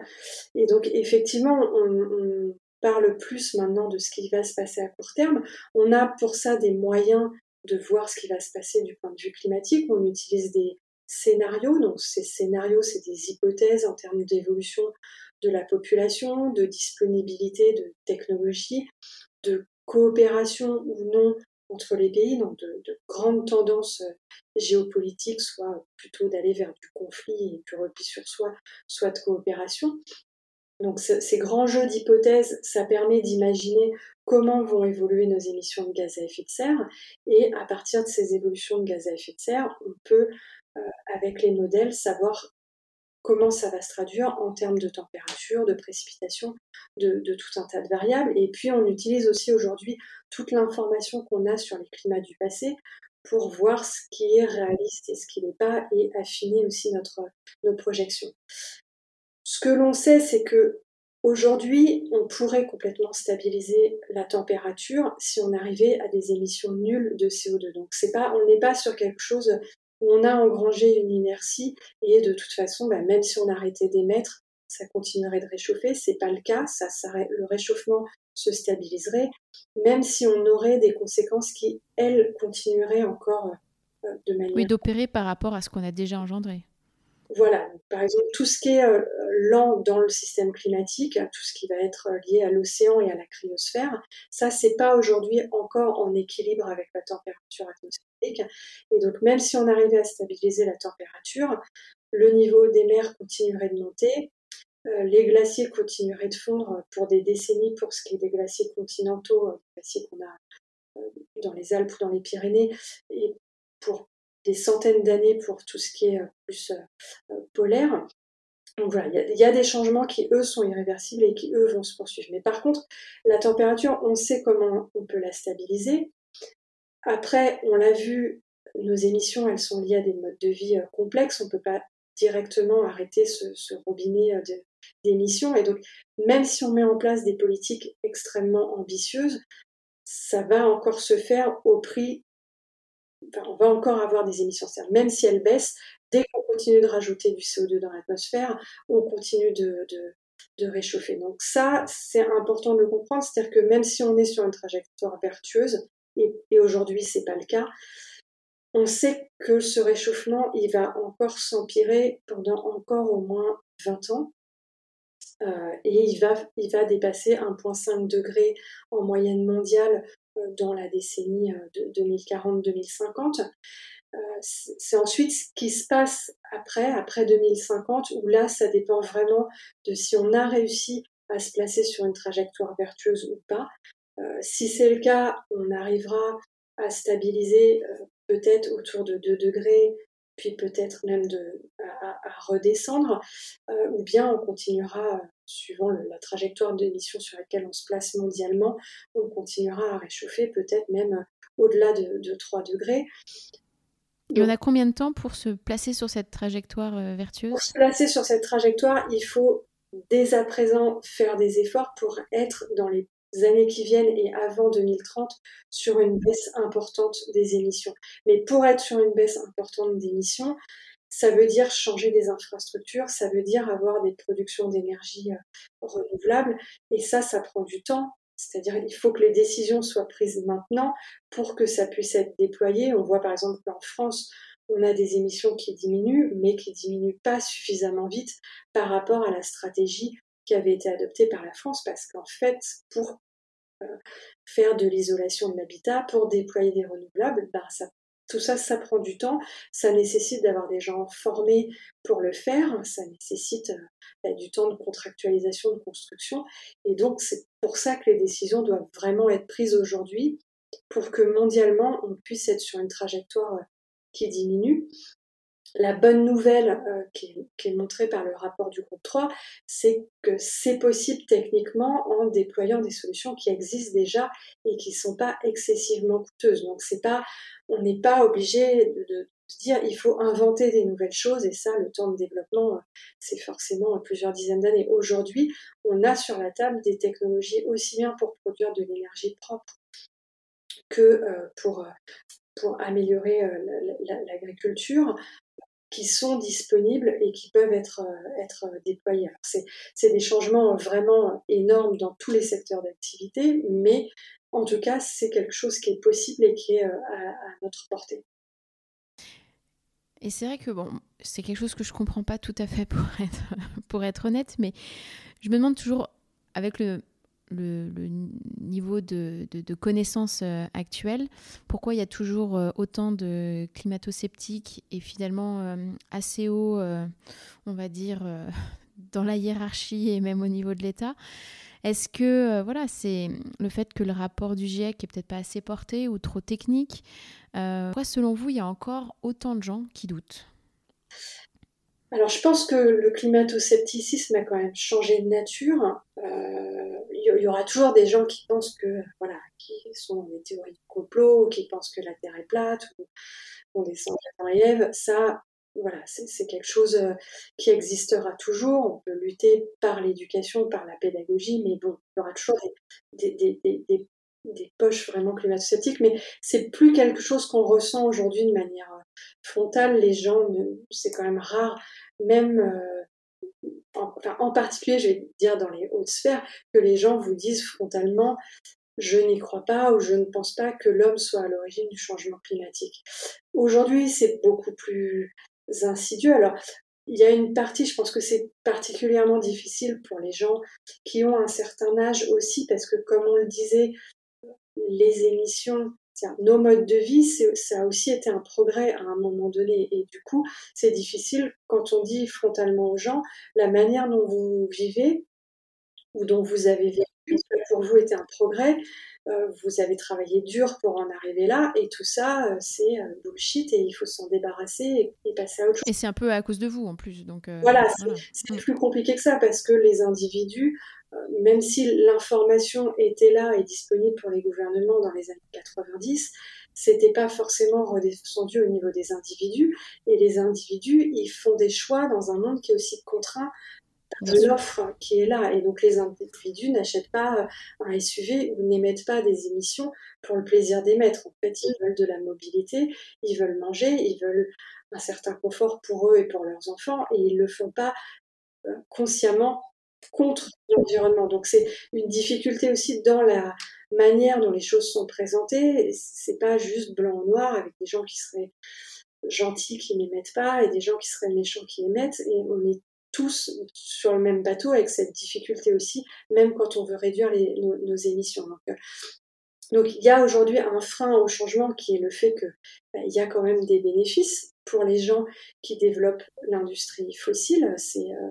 Et donc effectivement, on, parle plus maintenant de ce qui va se passer à court terme. On a pour ça des moyens de voir ce qui va se passer du point de vue climatique. On utilise des scénarios. Donc ces scénarios, c'est des hypothèses en termes d'évolution de la population, de disponibilité de technologies, de coopération ou non entre les pays, donc de, grandes tendances euh, géopolitiques, soit plutôt d'aller vers du conflit et du repli sur soi, soit de coopération. Donc ces grands jeux d'hypothèses, ça permet d'imaginer comment vont évoluer nos émissions de gaz à effet de serre. Et à partir de ces évolutions de gaz à effet de serre, on peut, euh, avec les modèles, savoir comment ça va se traduire en termes de température, de précipitation, de, tout un tas de variables. Et puis on utilise aussi aujourd'hui toute l'information qu'on a sur les climats du passé pour voir ce qui est réaliste et ce qui n'est pas et affiner aussi notre, nos projections. Ce que l'on sait, c'est que aujourd'hui, on pourrait complètement stabiliser la température si on arrivait à des émissions nulles de CO2. Donc c'est pas, on n'est pas sur quelque chose on a engrangé une inertie et de toute façon, bah, même si on arrêtait d'émettre, ça continuerait de réchauffer. C'est pas le cas. Ça, le réchauffement se stabiliserait, même si on aurait des conséquences qui, elles, continueraient encore euh, de manière. Oui, d'opérer par rapport à ce qu'on a déjà engendré. Voilà, par exemple, tout ce qui est euh, lent dans le système climatique, tout ce qui va être lié à l'océan et à la cryosphère, ça, c'est pas aujourd'hui encore en équilibre avec la température atmosphérique. Et donc, même si on arrivait à stabiliser la température, le niveau des mers continuerait de monter, euh, les glaciers continueraient de fondre pour des décennies pour ce qui est des glaciers continentaux, euh, des glaciers qu'on a dans les Alpes ou dans les Pyrénées, et pour des centaines d'années pour tout ce qui est euh, plus euh, euh, polaire. Donc voilà, il y, a des changements qui, eux, sont irréversibles et qui, eux, vont se poursuivre. Mais par contre, la température, on sait comment on peut la stabiliser. Après, on l'a vu, nos émissions, elles sont liées à des modes de vie complexes. On ne peut pas directement arrêter ce, robinet d'émissions. Et donc, même si on met en place des politiques extrêmement ambitieuses, ça va encore se faire au prix on va encore avoir des émissions même si elles baissent. Dès qu'on continue de rajouter du CO2 dans l'atmosphère, on continue de, réchauffer. Donc ça, c'est important de le comprendre, c'est-à-dire que même si on est sur une trajectoire vertueuse, et, et aujourd'hui c'est pas le cas, on sait que ce réchauffement, il va encore s'empirer pendant encore au moins 20 ans. Euh, et il va, il va dépasser 1,5 degré en moyenne mondiale euh, dans la décennie euh, de 2040-2050. c'est ensuite ce qui se passe après, après 2050, où là, ça dépend vraiment de si on a réussi à se placer sur une trajectoire vertueuse ou pas. Si c'est le cas, on arrivera à stabiliser peut-être autour de 2 degrés, puis peut-être même de, à, redescendre, euh, ou bien on continuera, suivant la trajectoire d'émission sur laquelle on se place mondialement, on continuera à réchauffer peut-être même au-delà de, 3 degrés. Il y en a combien de temps pour se placer sur cette trajectoire euh, vertueuse? Pour se placer sur cette trajectoire, il faut dès à présent faire des efforts pour être dans les années qui viennent et avant 2030 sur une baisse importante des émissions. Mais pour être sur une baisse importante d'émissions, ça veut dire changer des infrastructures, ça veut dire avoir des productions d'énergie euh, renouvelables. Et ça, ça prend du temps. C'est-à-dire il faut que les décisions soient prises maintenant pour que ça puisse être déployé. On voit par exemple qu'en France, on a des émissions qui diminuent, mais qui diminuent pas suffisamment vite par rapport à la stratégie qui avait été adoptée par la France, parce qu'en fait, pour euh, faire de l'isolation de l'habitat, pour déployer des renouvelables, ben, tout ça, ça prend du temps. Ça nécessite d'avoir des gens formés pour le faire. Ça nécessite euh, du temps de contractualisation, de construction. Et donc, c'est pour ça que les décisions doivent vraiment être prises aujourd'hui pour que mondialement, on puisse être sur une trajectoire euh, qui diminue. La bonne nouvelle euh, qui, est, montrée par le rapport du groupe 3, c'est que c'est possible techniquement en déployant des solutions qui existent déjà et qui ne sont pas excessivement coûteuses. Donc c'est pas, on n'est pas obligé de, se dire il faut inventer des nouvelles choses et ça, le temps de développement, c'est forcément plusieurs dizaines d'années. Aujourd'hui, on a sur la table des technologies aussi bien pour produire de l'énergie propre que euh, pour, pour améliorer euh, l'agriculture, qui sont disponibles et qui peuvent être, euh, être déployés. C'est des changements vraiment énormes dans tous les secteurs d'activité, mais en tout cas, c'est quelque chose qui est possible et qui est euh, à, notre portée. Et c'est vrai que bon, c'est quelque chose que je comprends pas tout à fait pour être, pour être honnête, mais je me demande toujours, avec le, le, niveau de, de, connaissances euh, actuelles, pourquoi il y a toujours euh, autant de climato-sceptiques et finalement euh, assez haut, on va dire, dans la hiérarchie et même au niveau de l'État? Est-ce que voilà, c'est le fait que le rapport du GIEC est peut-être pas assez porté ou trop technique Pourquoi, selon vous, il y a encore autant de gens qui doutent? Alors, je pense que le climato-scepticisme a quand même changé de nature y aura toujours des gens qui pensent que, voilà, qui sont des théories du complot, qui pensent que la Terre est plate, ou qu'on descend de la Ève. Ça, voilà, c'est quelque chose euh, qui existera toujours. On peut lutter par l'éducation, par la pédagogie, mais bon, il y aura toujours des poches vraiment climato-sceptiques, mais c'est plus quelque chose qu'on ressent aujourd'hui de manière euh, frontale. Les gens, c'est quand même rare, même euh, en, particulier, je vais dire dans les hautes sphères, que les gens vous disent frontalement je n'y crois pas ou je ne pense pas que l'homme soit à l'origine du changement climatique. Aujourd'hui, c'est beaucoup plus insidieux. Alors, il y a une partie, je pense que c'est particulièrement difficile pour les gens qui ont un certain âge aussi, parce que comme on le disait, les émissions nos modes de vie, ça a aussi été un progrès à un moment donné. Et du coup, c'est difficile quand on dit frontalement aux gens la manière dont vous vivez ou dont vous avez vécu, pour vous était un progrès. Euh, vous avez travaillé dur pour en arriver là, et tout ça, euh, c'est euh, bullshit, et il faut s'en débarrasser et, passer à autre chose. Et c'est un peu à cause de vous en plus. Donc, voilà, c'est plus compliqué que ça, parce que les individus même si l'information était là et disponible pour les gouvernements dans les années 90, c'était pas forcément redescendu au niveau des individus. Et les individus, ils font des choix dans un monde qui est aussi contraint de l'offre qui est là. Et donc les individus n'achètent pas un SUV ou n'émettent pas des émissions pour le plaisir d'émettre. En fait, ils veulent de la mobilité, ils veulent manger, ils veulent un certain confort pour eux et pour leurs enfants, et ils le font pas euh, consciemment contre l'environnement. Donc c'est une difficulté aussi dans la manière dont les choses sont présentées. C'est pas juste blanc ou noir avec des gens qui seraient gentils qui n'émettent pas et des gens qui seraient méchants qui émettent. Et on est tous sur le même bateau avec cette difficulté aussi, même quand on veut réduire nos, émissions. Euh, donc, il y a aujourd'hui un frein au changement qui est le fait qu'il bah, y a quand même des bénéfices pour les gens qui développent l'industrie fossile. C'est euh,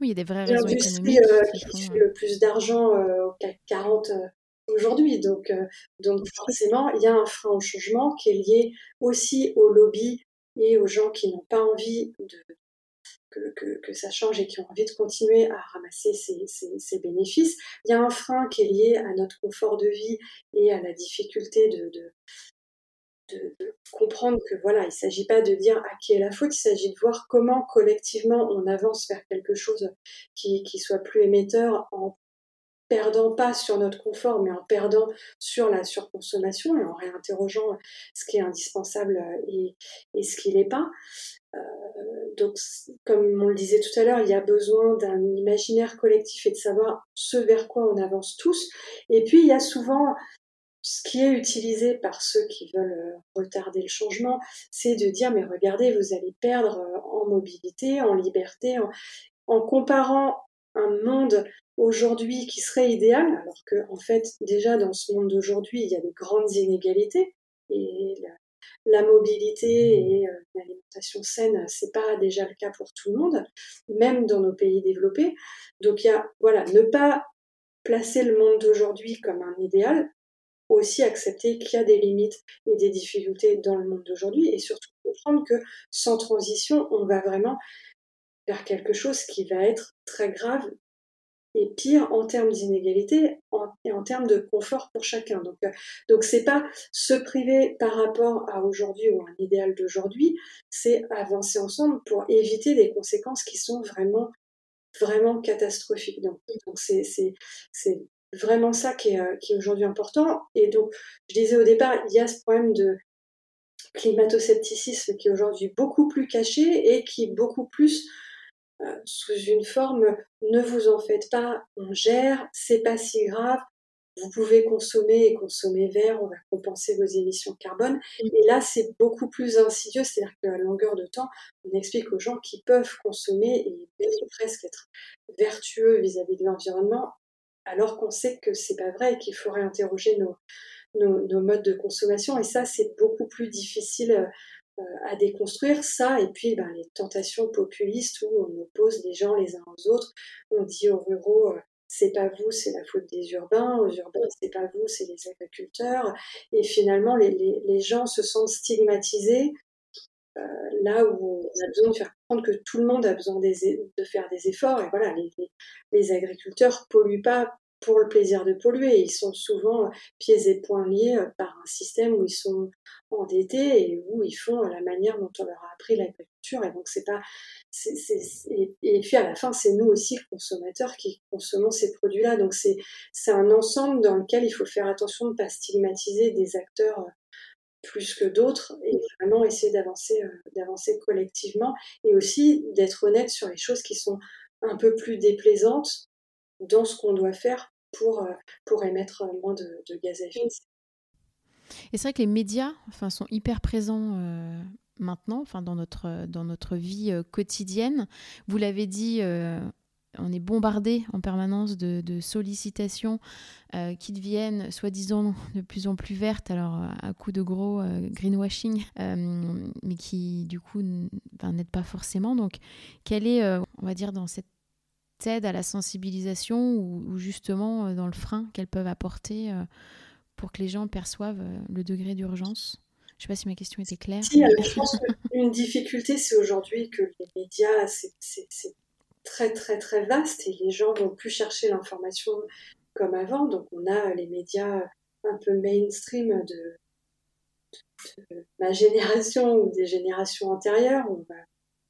oui, il y a des vraies raisons économiques. Euh, qui, fait le plus d'argent euh, au CAC 40 euh, aujourd'hui. Donc, donc forcément, il y a un frein au changement qui est lié aussi au lobby et aux gens qui n'ont pas envie de, que, que, ça change et qui ont envie de continuer à ramasser ces, ces, bénéfices. Il y a un frein qui est lié à notre confort de vie et à la difficulté de, de, comprendre que voilà, il ne s'agit pas de dire à qui est la faute, il s'agit de voir comment collectivement on avance vers quelque chose qui, qui soit plus émetteur en perdant pas sur notre confort, mais en perdant sur la surconsommation et en réinterrogeant ce qui est indispensable et, et ce qui n'est pas. Euh, donc, comme on le disait tout à l'heure, il y a besoin d'un imaginaire collectif et de savoir ce vers quoi on avance tous. Et puis, il y a souvent ce qui est utilisé par ceux qui veulent euh, retarder le changement, c'est de dire mais regardez, vous allez perdre euh, en mobilité, en liberté, en, comparant un monde aujourd'hui qui serait idéal, alors que en fait déjà dans ce monde d'aujourd'hui il y a des grandes inégalités et la, mobilité et euh, l'alimentation saine c'est pas déjà le cas pour tout le monde, même dans nos pays développés. Donc il y a voilà ne pas placer le monde d'aujourd'hui comme un idéal, aussi accepter qu'il y a des limites et des difficultés dans le monde d'aujourd'hui et surtout comprendre que sans transition, on va vraiment vers quelque chose qui va être très grave et pire en termes d'inégalité et en termes de confort pour chacun. Donc, euh, donc c'est pas se priver par rapport à aujourd'hui ou à un idéal d'aujourd'hui, c'est avancer ensemble pour éviter des conséquences qui sont vraiment vraiment catastrophiques. Donc, donc c'est, c'est, c'est vraiment ça qui est, euh, qui est aujourd'hui important. Et donc, je disais au départ, il y a ce problème de climato-scepticisme qui est aujourd'hui beaucoup plus caché et qui est beaucoup plus euh, sous une forme ne vous en faites pas, on gère, c'est pas si grave, vous pouvez consommer et consommer vert, on va compenser vos émissions de carbone. Et là, c'est beaucoup plus insidieux, c'est-à-dire qu'à longueur de temps, on explique aux gens qui peuvent consommer et presque être vertueux vis-à-vis de l'environnement alors qu'on sait que c'est pas vrai et qu'il faut réinterroger nos, modes de consommation. Et ça, c'est beaucoup plus difficile euh, à déconstruire. Ça, et puis ben, les tentations populistes où on oppose les gens les uns aux autres. On dit aux ruraux, euh, c'est pas vous, c'est la faute des urbains. Aux urbains, c'est pas vous, c'est les agriculteurs. Et finalement, les gens se sentent stigmatisés. Euh, là où on a besoin de faire que tout le monde a besoin de faire des efforts. Et voilà, les, les agriculteurs polluent pas pour le plaisir de polluer. Ils sont souvent pieds et poings liés euh, par un système où ils sont endettés et où ils font la manière dont on leur a appris l'agriculture. Et donc c'est pas, et, puis à la fin c'est nous aussi consommateurs qui consommons ces produits-là. Donc c'est c'est un ensemble dans lequel il faut faire attention de ne pas stigmatiser des acteurs euh, plus que d'autres et vraiment essayer d'avancer euh, d'avancer collectivement et aussi d'être honnête sur les choses qui sont un peu plus déplaisantes dans ce qu'on doit faire pour, euh, pour émettre moins de, gaz à effet de serre. Et c'est vrai que les médias enfin, sont hyper présents euh, maintenant enfin, dans, notre, dans notre vie quotidienne. Vous l'avez dit, on est bombardé en permanence de, sollicitations qui deviennent soi-disant de plus en plus vertes, alors à coup de gros greenwashing, mais qui du coup n'aident pas forcément. Donc, quelle est, on va dire, dans cette aide à la sensibilisation ou, justement euh, dans le frein qu'elles peuvent apporter euh, pour que les gens perçoivent euh, le degré d'urgence? Je ne sais pas si ma question était claire. je pense qu'une difficulté, c'est aujourd'hui que les médias, c'est très très très vaste et les gens vont plus chercher l'information comme avant. Donc on a les médias un peu mainstream de, de ma génération ou des générations antérieures. On va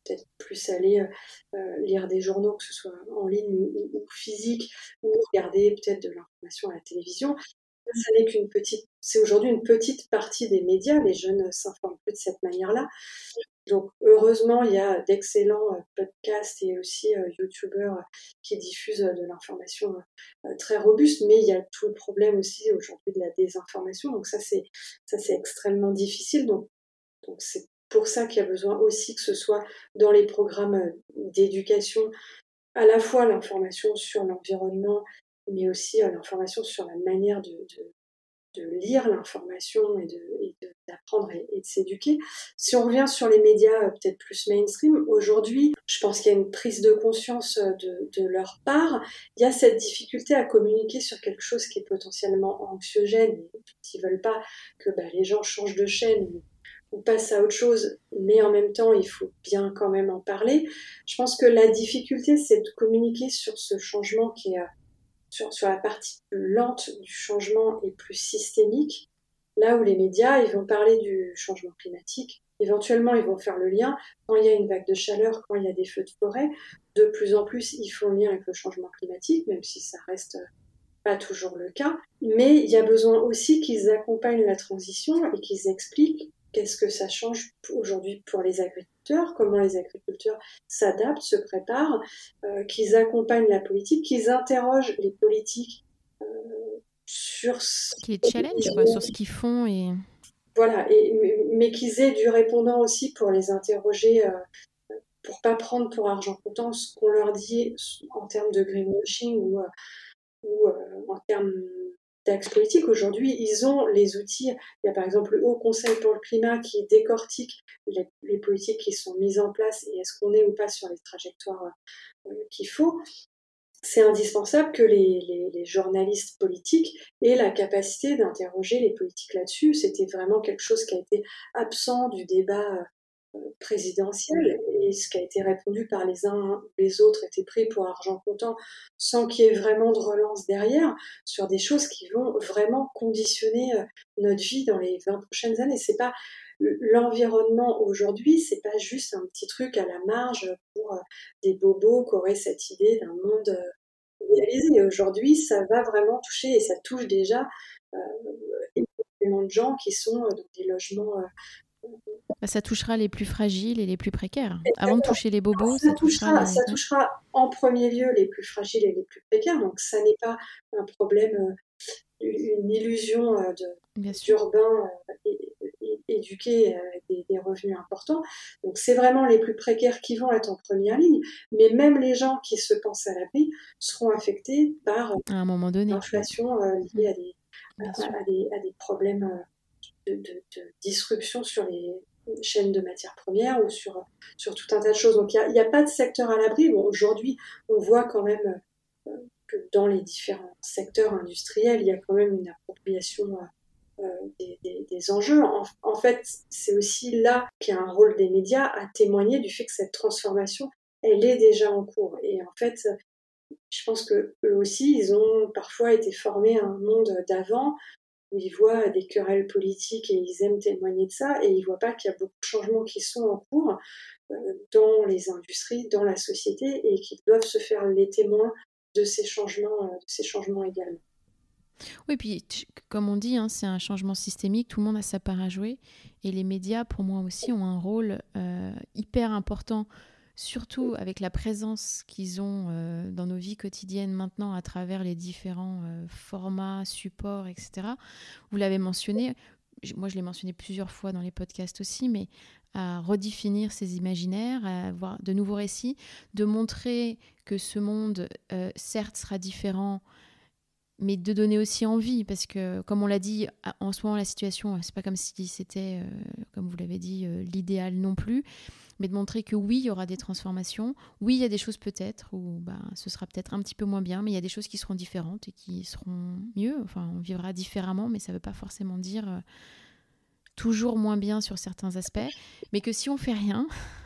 peut-être plus aller euh, euh, lire des journaux, que ce soit en ligne ou, physique, ou regarder peut-être de l'information à la télévision. Ça n'est qu'une petite, c'est aujourd'hui une petite partie des médias. Les jeunes s'informent plus de cette manière-là. Donc heureusement, il y a d'excellents euh, podcasts et aussi YouTubeurs qui diffusent de l'information très robuste, mais il y a tout le problème aussi aujourd'hui de la désinformation. Donc ça c'est ça c'est extrêmement difficile. Donc donc c'est pour ça qu'il y a besoin aussi que ce soit dans les programmes euh, d'éducation, à la fois l'information sur l'environnement, mais aussi euh, l'information sur la manière de, lire l'information et d'apprendre et, de s'éduquer. Si on revient sur les médias euh, peut-être plus mainstream, aujourd'hui, je pense qu'il y a une prise de conscience de, leur part. Il y a cette difficulté à communiquer sur quelque chose qui est potentiellement anxiogène. Ils ne veulent pas que bah, les gens changent de chaîne on passe à autre chose, mais en même temps, il faut bien quand même en parler. Je pense que la difficulté, c'est de communiquer sur ce changement qui est euh, sur, la partie plus lente du changement et plus systémique, là où les médias, ils vont parler du changement climatique. Éventuellement, ils vont faire le lien quand il y a une vague de chaleur, quand il y a des feux de forêt. De plus en plus, ils font le lien avec le changement climatique, même si ça reste pas toujours le cas, mais il y a besoin aussi qu'ils accompagnent la transition et qu'ils expliquent qu'est-ce que ça change aujourd'hui pour les agriculteurs, comment les agriculteurs s'adaptent, se préparent, euh, qu'ils accompagnent la politique, qu'ils interrogent les politiques euh, sur ce qui est challenge quoi, sur ce qu'ils font et voilà, et, mais, qu'ils aient du répondant aussi pour les interroger, euh, pour pas prendre pour argent comptant ce qu'on leur dit en termes de greenwashing ou, ou euh, en termes d'axe politique. Aujourd'hui, ils ont les outils. Il y a par exemple le Haut Conseil pour le climat qui décortique les, les politiques qui sont mises en place et est-ce qu'on est ou pas sur les trajectoires euh, qu'il faut c'est indispensable que les, journalistes politiques aient la capacité d'interroger les politiques là-dessus. C'était vraiment quelque chose qui a été absent du débat euh, présidentiel et ce qui a été répondu par les uns les autres était pris pour argent comptant sans qu'il y ait vraiment de relance derrière sur des choses qui vont vraiment conditionner euh, notre vie dans les 20 prochaines années. C'est pas l'environnement aujourd'hui, c'est pas juste un petit truc à la marge pour euh, des bobos qui auraient cette idée d'un monde euh, idéalisé. Aujourd'hui, ça va vraiment toucher et ça touche déjà euh, énormément de gens qui sont dans des logements. Bah, ça touchera les plus fragiles et les plus précaires. Avant de toucher les bobos, ça, touchera, ça touchera en premier lieu les plus fragiles et les plus précaires. Donc ça n'est pas un problème, une illusion d'urbain éduqués avec des, revenus importants. Donc c'est vraiment les plus précaires qui vont être en première ligne, mais même les gens qui se pensent à l'abri seront affectés par à donné. l'inflation euh, liée à des, à, des, problèmes euh, de, disruption sur les chaînes de matières premières ou sur, sur tout un tas de choses. Donc il n'y a, pas de secteur à l'abri. Bon, aujourd'hui, on voit quand même euh, que dans les différents secteurs industriels, il y a quand même une appropriation euh, des, enjeux. En, fait, c'est aussi là qu'il y a un rôle des médias à témoigner du fait que cette transformation, elle est déjà en cours. Et en fait, je pense que eux aussi, ils ont parfois été formés à un monde d'avant où ils voient des querelles politiques et ils aiment témoigner de ça et ils voient pas qu'il y a beaucoup de changements qui sont en cours euh, dans les industries, dans la société et qu'ils doivent se faire les témoins de ces changements, euh, de ces changements également. Oui, puis comme on dit, hein, c'est un changement systémique, tout le monde a sa part à jouer. Et les médias, pour moi aussi, ont un rôle euh, hyper important, surtout avec la présence qu'ils ont euh, dans nos vies quotidiennes maintenant à travers les différents euh, formats, supports, etc. Vous l'avez mentionné, moi je l'ai mentionné plusieurs fois dans les podcasts aussi, mais à redéfinir ces imaginaires, à avoir de nouveaux récits, de montrer que ce monde, certes, sera différent mais de donner aussi envie, parce que comme on l'a dit, en ce moment la situation, c'est pas comme si c'était, euh, comme vous l'avez dit, euh, l'idéal non plus, mais de montrer que oui, il y aura des transformations, oui, il y a des choses peut-être où bah, ce sera peut-être un petit peu moins bien, mais il y a des choses qui seront différentes et qui seront mieux. Enfin, on vivra différemment, mais ça ne veut pas forcément dire euh, toujours moins bien sur certains aspects, mais que si on fait rien,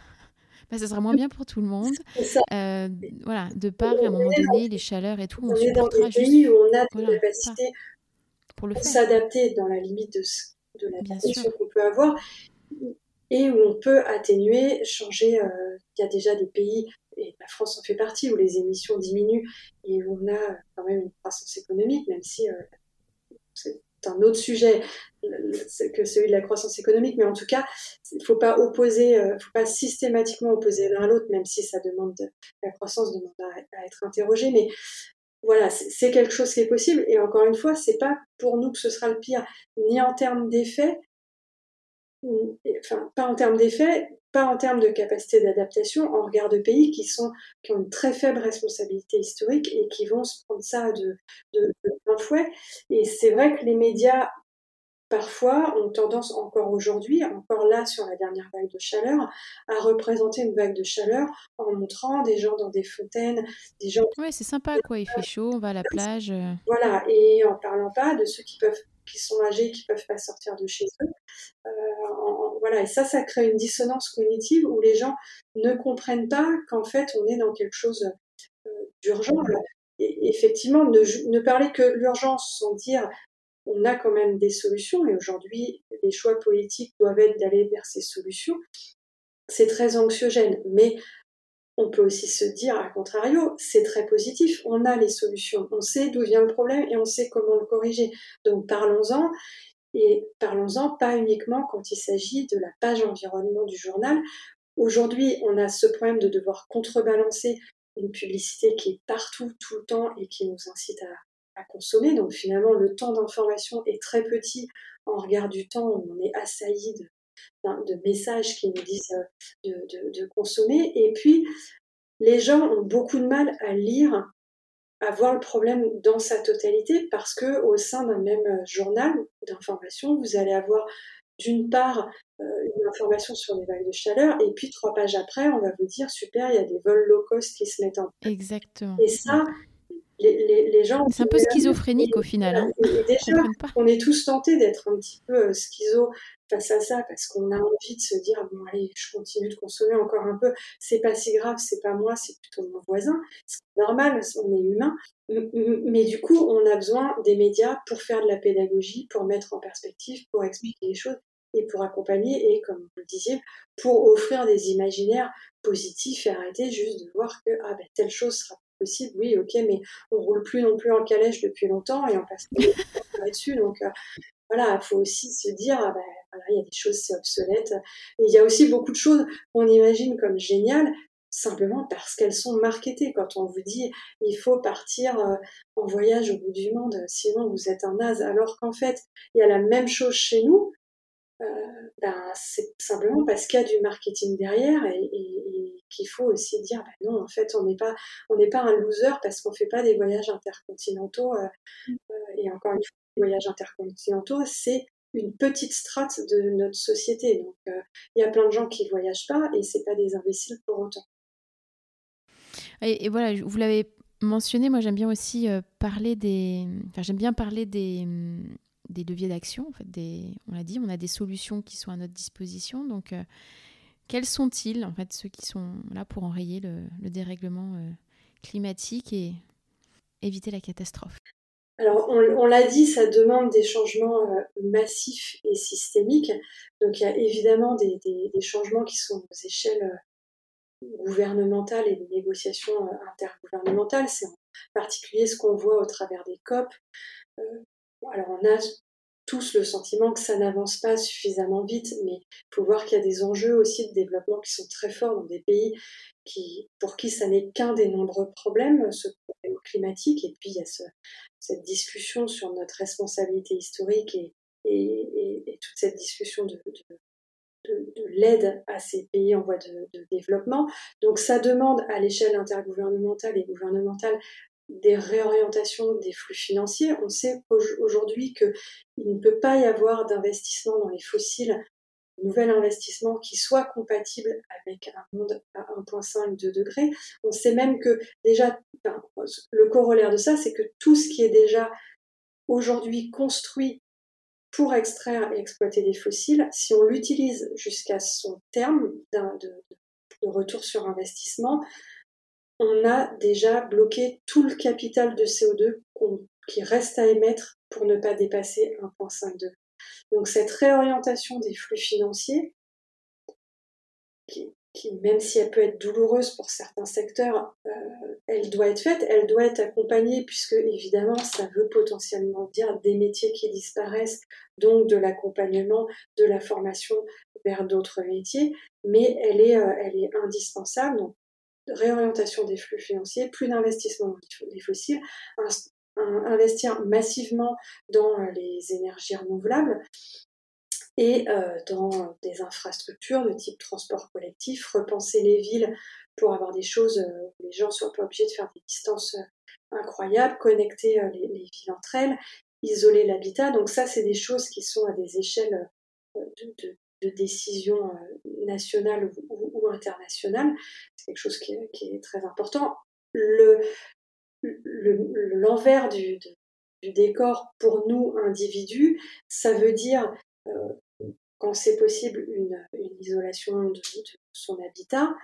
bah, ça sera moins bien pour tout le monde. Euh, voilà, de part, à un moment donné, les chaleurs et tout. On, est dans des pays où on a des capacités pour s'adapter dans la limite de, de la condition qu'on peut avoir et où on peut atténuer, changer. Euh, il y a déjà des pays, et la France en fait partie, où les émissions diminuent et où on a quand même une croissance économique, même si euh, c'est un autre sujet que celui de la croissance économique, mais en tout cas, il ne faut pas opposer, euh, faut pas systématiquement opposer l'un à l'autre, même si ça demande la croissance demande à, être interrogée. Mais voilà, c'est quelque chose qui est possible. Et encore une fois, c'est pas pour nous que ce sera le pire, ni en termes d'effets, enfin pas en termes d'effets, pas en termes de capacité d'adaptation, en regard de pays qui sont qui ont une très faible responsabilité historique et qui vont se prendre ça de, de, de plein fouet. Et c'est vrai que les médias parfois ont tendance encore aujourd'hui, encore là sur la dernière vague de chaleur, à représenter une vague de chaleur en montrant des gens dans des fontaines, des gens. Ouais, c'est sympa quoi, il fait chaud, on va à la plage. Euh. Voilà, et en parlant pas de ceux qui peuvent qui sont âgés, qui peuvent pas sortir de chez eux. Euh, voilà, et ça, ça crée une dissonance cognitive où les gens ne comprennent pas qu'en fait, on est dans quelque chose euh, d'urgent. Et effectivement, ne, ne parler que l'urgence sans dire on a quand même des solutions et aujourd'hui, les choix politiques doivent être d'aller vers ces solutions. C'est très anxiogène, mais on peut aussi se dire, à contrario, c'est très positif, on a les solutions, on sait d'où vient le problème et on sait comment le corriger. Donc parlons-en, et parlons-en pas uniquement quand il s'agit de la page environnement du journal. Aujourd'hui, on a ce problème de devoir contrebalancer une publicité qui est partout, tout le temps, et qui nous incite à, consommer. Donc finalement, le temps d'information est très petit en regard du temps où on est assailli messages qui nous disent euh, de, consommer. Et puis, les gens ont beaucoup de mal à lire, à voir le problème dans sa totalité, parce que au sein d'un même euh, journal d'information, vous allez avoir d'une part euh, une information sur les vagues de chaleur, et puis trois pages après, on va vous dire super, il y a des vols low cost qui se mettent en place. Exactement. Et ça, les, les, gens. C'est un peu schizophrénique au final. Hein. déjà, on est tous tentés d'être un petit peu euh, schizo face à ça parce qu'on a envie de se dire bon allez, je continue de consommer encore un peu. C'est pas si grave, c'est pas moi, c'est plutôt mon voisin. C'est normal, on est humain. Mais du coup, on a besoin des médias pour faire de la pédagogie, pour mettre en perspective, pour expliquer les choses et pour accompagner et, comme vous le disiez, pour offrir des imaginaires positifs et arrêter juste de voir que ah, ben, telle chose sera possible, oui, ok, mais on roule plus non plus en calèche depuis longtemps et on passe là-dessus. Donc euh, voilà, il faut aussi se dire, ah, ben, voilà, il y a des choses, c'est obsolète. Il y a aussi beaucoup de choses qu'on imagine comme géniales, simplement parce qu'elles sont marketées. Quand on vous dit il faut partir euh, en voyage au bout du monde, sinon vous êtes un naze, alors qu'en fait il y a la même chose chez nous, euh, ben, c'est simplement parce qu'il y a du marketing derrière et, qu'il faut aussi dire ben non en fait on n'est pas on n'est pas un loser parce qu'on fait pas des voyages intercontinentaux euh, mm. euh, et encore une fois les voyages intercontinentaux c'est une petite strate de notre société donc il y a plein de gens qui voyagent pas et c'est pas des imbéciles pour autant et, voilà vous l'avez mentionné moi j'aime bien aussi parler des enfin j'aime bien parler des des leviers d'action. En fait, des, on l'a dit, on a des solutions qui sont à notre disposition. Donc, euh, quels sont-ils, en fait, ceux qui sont là pour enrayer le, dérèglement euh, climatique et éviter la catastrophe? Alors, on, l'a dit, ça demande des changements euh, massifs et systémiques. Donc, il y a évidemment des, changements qui sont aux échelles gouvernementales et des négociations intergouvernementales. C'est en particulier ce qu'on voit au travers des COP, alors on a tous le sentiment que ça n'avance pas suffisamment vite, mais il faut voir qu'il y a des enjeux aussi de développement qui sont très forts dans des pays pour qui ça n'est qu'un des nombreux problèmes, ce problème climatique, et puis il y a cette discussion sur notre responsabilité historique et, toute cette discussion de, l'aide à ces pays en voie de, développement. Donc ça demande à l'échelle intergouvernementale et gouvernementale des réorientations des flux financiers. On sait aujourd'hui qu'il ne peut pas y avoir d'investissement dans les fossiles, nouvel investissement qui soit compatible avec un monde à 1,5-2 degrés. On sait même que déjà, le corollaire de ça, c'est que tout ce qui est déjà aujourd'hui construit pour extraire et exploiter des fossiles, si on l'utilise jusqu'à son terme de, de retour sur investissement, on a déjà bloqué tout le capital de CO2 qui reste à émettre pour ne pas dépasser 1,5 degré. Donc cette réorientation des flux financiers, qui, même si elle peut être douloureuse pour certains secteurs, euh, elle doit être faite, elle doit être accompagnée puisque évidemment ça veut potentiellement dire des métiers qui disparaissent, donc de l'accompagnement, de la formation vers d'autres métiers, mais elle est, euh, elle est indispensable. Donc réorientation des flux financiers, plus d'investissement dans les fossiles, investir massivement dans euh, les énergies renouvelables et euh, dans des infrastructures de type transport collectif, repenser les villes pour avoir des choses euh, où les gens ne soient pas obligés de faire des distances incroyables, connecter les, villes entre elles, isoler l'habitat. Donc ça, c'est des choses qui sont à des échelles de, décision euh, nationale ou, internationale. C'est quelque chose qui est, très important. L'envers du, décor pour nous, individus, ça veut dire, euh, quand c'est possible, une, isolation de, son habitat.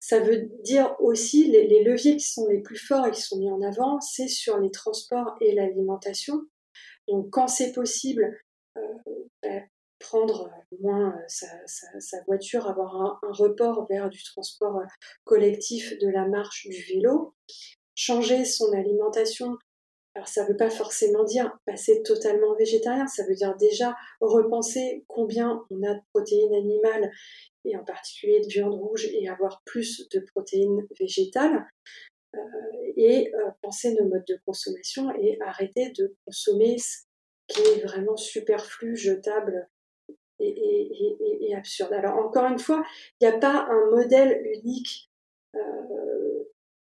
Ça veut dire aussi, les, leviers qui sont les plus forts et qui sont mis en avant, c'est sur les transports et l'alimentation. Donc quand c'est possible, euh, ben, prendre moins sa, voiture, avoir un, report vers du transport collectif, de la marche, du vélo, changer son alimentation. Alors ça ne veut pas forcément dire passer totalement végétarien, ça veut dire déjà repenser combien on a de protéines animales et en particulier de viande rouge et avoir plus de protéines végétales. Euh, et euh, penser nos modes de consommation et arrêter de consommer ce qui est vraiment superflu, jetable et, absurde. Alors encore une fois, il n'y a pas un modèle unique. Euh,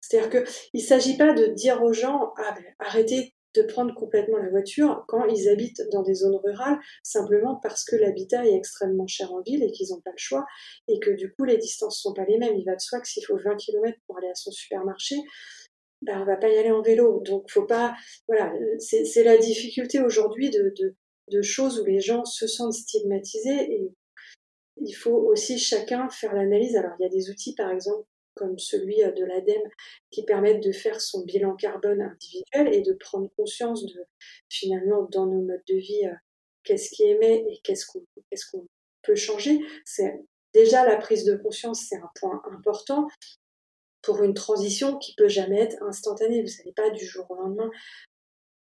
c'est-à-dire qu'il ne s'agit pas de dire aux gens ah, ben, arrêtez de prendre complètement la voiture quand ils habitent dans des zones rurales, simplement parce que l'habitat est extrêmement cher en ville et qu'ils n'ont pas le choix, et que du coup les distances ne sont pas les mêmes. Il va de soi que s'il faut 20 km pour aller à son supermarché, ben, on va pas y aller en vélo. Donc faut pas, voilà, c'est la difficulté aujourd'hui de, de choses où les gens se sentent stigmatisés et il faut aussi chacun faire l'analyse. Alors il y a des outils par exemple comme celui de l'ADEME qui permettent de faire son bilan carbone individuel et de prendre conscience de finalement dans nos modes de vie euh, qu'est-ce qui émet et qu'est-ce qu'on qu'est-ce qu'on peut changer. C'est déjà la prise de conscience, c'est un point important pour une transition qui peut jamais être instantanée. Vous savez pas du jour au lendemain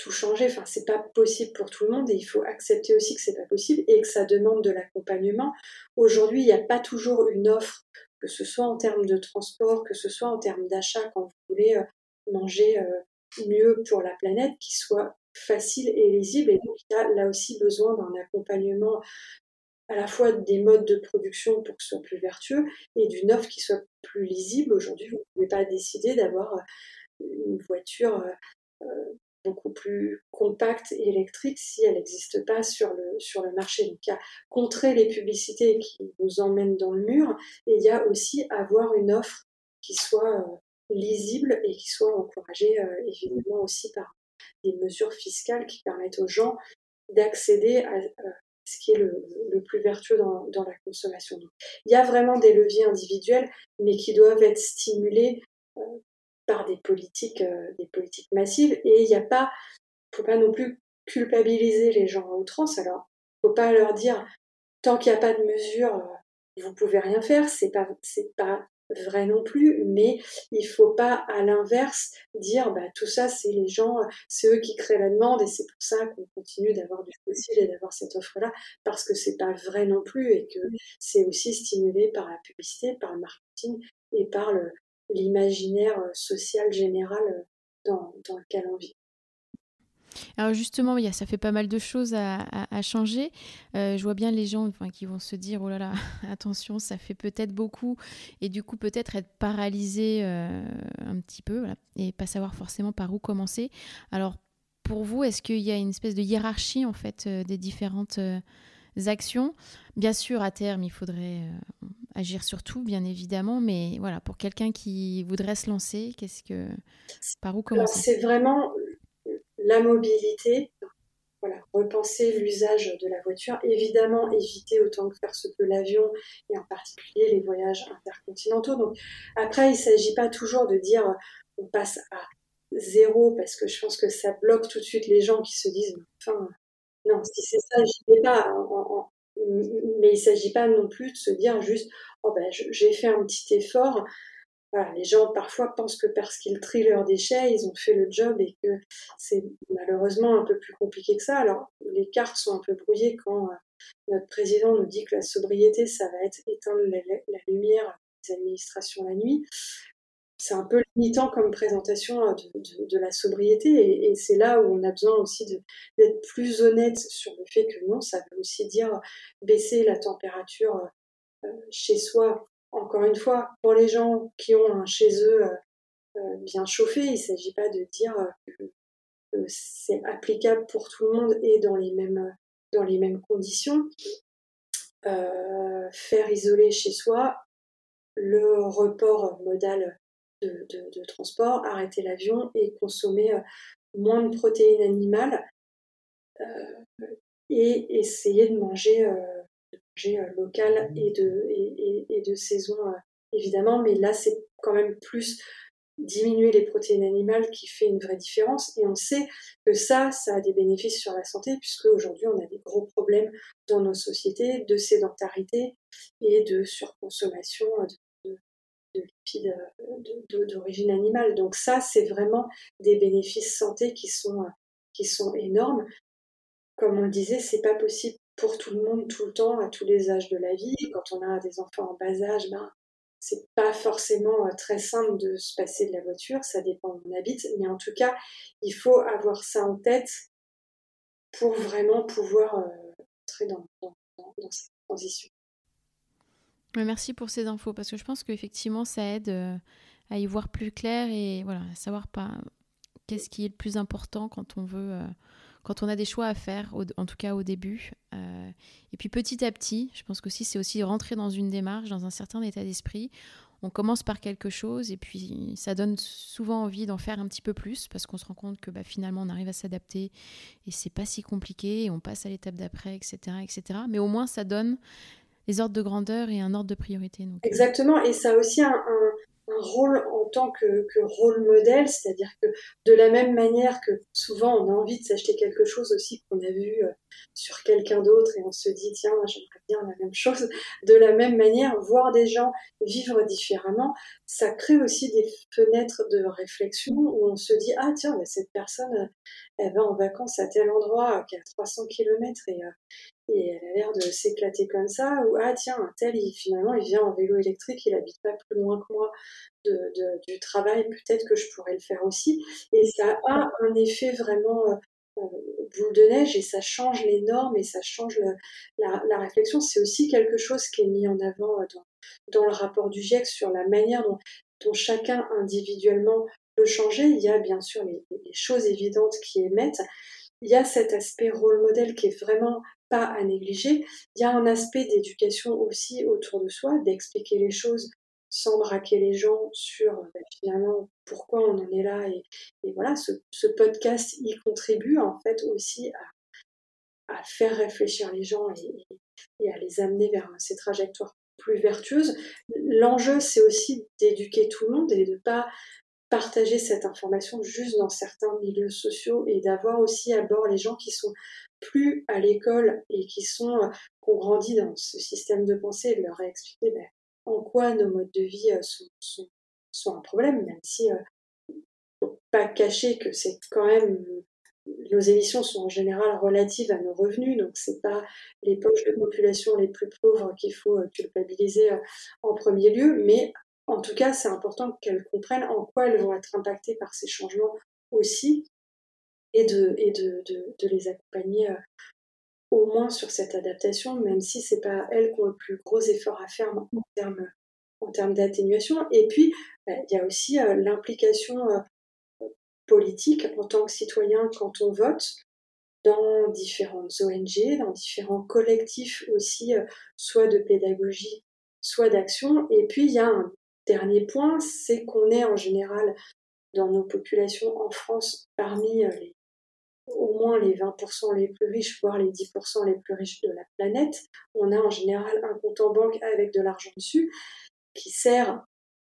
tout changer. Enfin, c'est pas possible pour tout le monde et il faut accepter aussi que c'est pas possible et que ça demande de l'accompagnement. Aujourd'hui, il n'y a pas toujours une offre, que ce soit en termes de transport, que ce soit en termes d'achat quand vous voulez euh, manger euh, mieux pour la planète, qui soit facile et lisible. Et donc, il y a là aussi besoin d'un accompagnement à la fois des modes de production pour que ce soit plus vertueux et d'une offre qui soit plus lisible. Aujourd'hui, vous ne pouvez pas décider d'avoir euh, une voiture beaucoup plus compacte et électrique si elle n'existe pas sur le, sur le marché. Donc il y a contrer les publicités qui vous emmènent dans le mur et il y a aussi avoir une offre qui soit euh, lisible et qui soit encouragée euh, évidemment aussi par des mesures fiscales qui permettent aux gens d'accéder à, ce qui est le, le plus vertueux dans, dans, la consommation. Donc, il y a vraiment des leviers individuels, mais qui doivent être stimulés euh, par des politiques, euh, des politiques massives. Et il n'y a pas, faut pas non plus culpabiliser les gens à outrance. Alors, faut pas leur dire tant qu'il n'y a pas de mesure, euh, vous pouvez rien faire. C'est pas, c'est pas vrai non plus, mais il faut pas à l'inverse dire bah tout ça c'est les gens, c'est eux qui créent la demande et c'est pour ça qu'on continue d'avoir du fossile et d'avoir cette offre là parce que c'est pas vrai non plus et que c'est aussi stimulé par la publicité, par le marketing et par le, l'imaginaire euh, social général euh, dans, lequel on vit. Alors justement, ça fait pas mal de choses à, changer. Euh, je vois bien les gens enfin, qui vont se dire, oh là là, attention, ça fait peut-être beaucoup, et du coup peut-être être paralysé un petit peu, et pas savoir forcément par où commencer. Alors pour vous, est-ce qu'il y a une espèce de hiérarchie en fait des différentes actions. Bien sûr, à terme, il faudrait euh, agir sur tout, bien évidemment, mais voilà, pour quelqu'un qui voudrait se lancer, qu'est-ce que, par où commencer? C'est vraiment la mobilité. Voilà, repenser l'usage de la voiture, évidemment éviter autant que faire se peut l'avion et en particulier les voyages intercontinentaux. Donc après, il ne s'agit pas toujours de dire on passe à zéro parce que je pense que ça bloque tout de suite les gens qui se disent enfin non, si c'est ça, j'y vais pas. mais il ne s'agit pas non plus de se dire juste, oh ben, j'ai fait un petit effort. Voilà, les gens parfois pensent que parce qu'ils trient leurs déchets, ils ont fait le job et que c'est malheureusement un peu plus compliqué que ça. Alors, les cartes sont un peu brouillées quand euh, notre président nous dit que la sobriété, ça va être éteindre la, la lumière des administrations la nuit c'est un peu limitant comme présentation euh, de, la sobriété et, c'est là où on a besoin aussi d'être plus honnête sur le fait que non, ça veut aussi dire baisser la température euh, chez soi. Encore une fois, pour les gens qui ont un chez eux euh, bien chauffé, il ne s'agit pas de dire que c'est applicable pour tout le monde et dans les mêmes, dans les mêmes conditions. faire isoler chez soi, le report modal de, transport, arrêter l'avion et consommer euh, moins de protéines animales euh, et essayer de manger, euh, local et de, saison évidemment, mais là c'est quand même plus diminuer les protéines animales qui fait une vraie différence. Et on sait que ça, ça a des bénéfices sur la santé, puisque aujourd'hui on a des gros problèmes dans nos sociétés de sédentarité et de surconsommation lipides d'origine animale. Donc ça, c'est vraiment des bénéfices santé qui sont, qui sont énormes. Comme on le disait, c'est pas possible pour tout le monde tout le temps, à tous les âges de la vie. Quand on a des enfants en bas âge, ben, c'est pas forcément euh, très simple de se passer de la voiture, ça dépend où on habite, mais en tout cas, il faut avoir ça en tête pour vraiment pouvoir euh, entrer dans, cette transition. Merci pour ces infos parce que je pense qu'effectivement ça aide euh, à y voir plus clair et à savoir pas qu'est-ce qui est le plus important quand on veut quand on a des choix à faire, en tout cas au début. Euh, et puis petit à petit, je pense que c'est aussi rentrer dans une démarche, dans un certain état d'esprit. On commence par quelque chose et puis ça donne souvent envie d'en faire un petit peu plus parce qu'on se rend compte que bah, finalement on arrive à s'adapter et c'est pas si compliqué on passe à l'étape d'après, etc., etc. Mais au moins ça donne les ordres de grandeur et un ordre de priorité. Euh. Exactement, et ça a aussi un, un rôle en tant que, rôle modèle, c'est-à-dire que de la même manière que souvent on a envie de s'acheter quelque chose aussi qu'on a vu euh, sur quelqu'un d'autre et on se dit tiens j'aimerais bien la même chose, de la même manière voir des gens vivre différemment, ça crée aussi des fenêtres de réflexion où on se dit ah tiens cette personne elle va en vacances à tel endroit qui est à 300 km et, euh, et elle a l'air de s'éclater comme ça, ou ah tiens, un tel, il, finalement, il vient en vélo électrique, il habite pas plus loin que moi du travail, peut-être que je pourrais le faire aussi. Et ça a un effet vraiment euh, euh, boule de neige et ça change les normes et ça change la, réflexion. C'est aussi quelque chose qui est mis en avant euh, dans, le rapport du GIEC sur la manière dont, dont chacun individuellement peut changer. Il y a bien sûr les, les choses évidentes qui émettent, il y a cet aspect rôle modèle qui est vraiment à négliger. Il y a un aspect d'éducation aussi autour de soi, d'expliquer les choses sans braquer les gens sur bah, finalement pourquoi on en est là. Et, voilà, ce, podcast y contribue en fait aussi à, faire réfléchir les gens et, à les amener vers ces trajectoires plus vertueuses. L'enjeu, c'est aussi d'éduquer tout le monde et de ne pas partager cette information juste dans certains milieux sociaux et d'avoir aussi à bord les gens qui sont plus à l'école et qui sont euh, qui ont grandi dans ce système de pensée de leur expliquer ben, en quoi nos modes de vie euh, sont, sont, un problème, même si euh, faut pas cacher que c'est quand même nos émissions sont en général relatives à nos revenus, donc c'est pas les poches de population les plus pauvres qu'il faut culpabiliser en premier lieu, mais en tout cas, c'est important qu'elles comprennent en quoi elles vont être impactées par ces changements aussi, et de, et de, de, les accompagner euh, au moins sur cette adaptation, même si c'est pas elles qui ont le plus gros effort à faire en termes, en termes d'atténuation. Et puis, bah, il y a aussi euh, l'implication euh, politique en tant que citoyen quand on vote dans différentes ONG, dans différents collectifs aussi, soit de pédagogie, soit d'action. Et puis, il y a un dernier point, c'est qu'on est en général dans nos populations en France parmi les au moins les 20% les plus riches, voire les 10% les plus riches de la planète. On a en général un compte en banque avec de l'argent dessus qui sert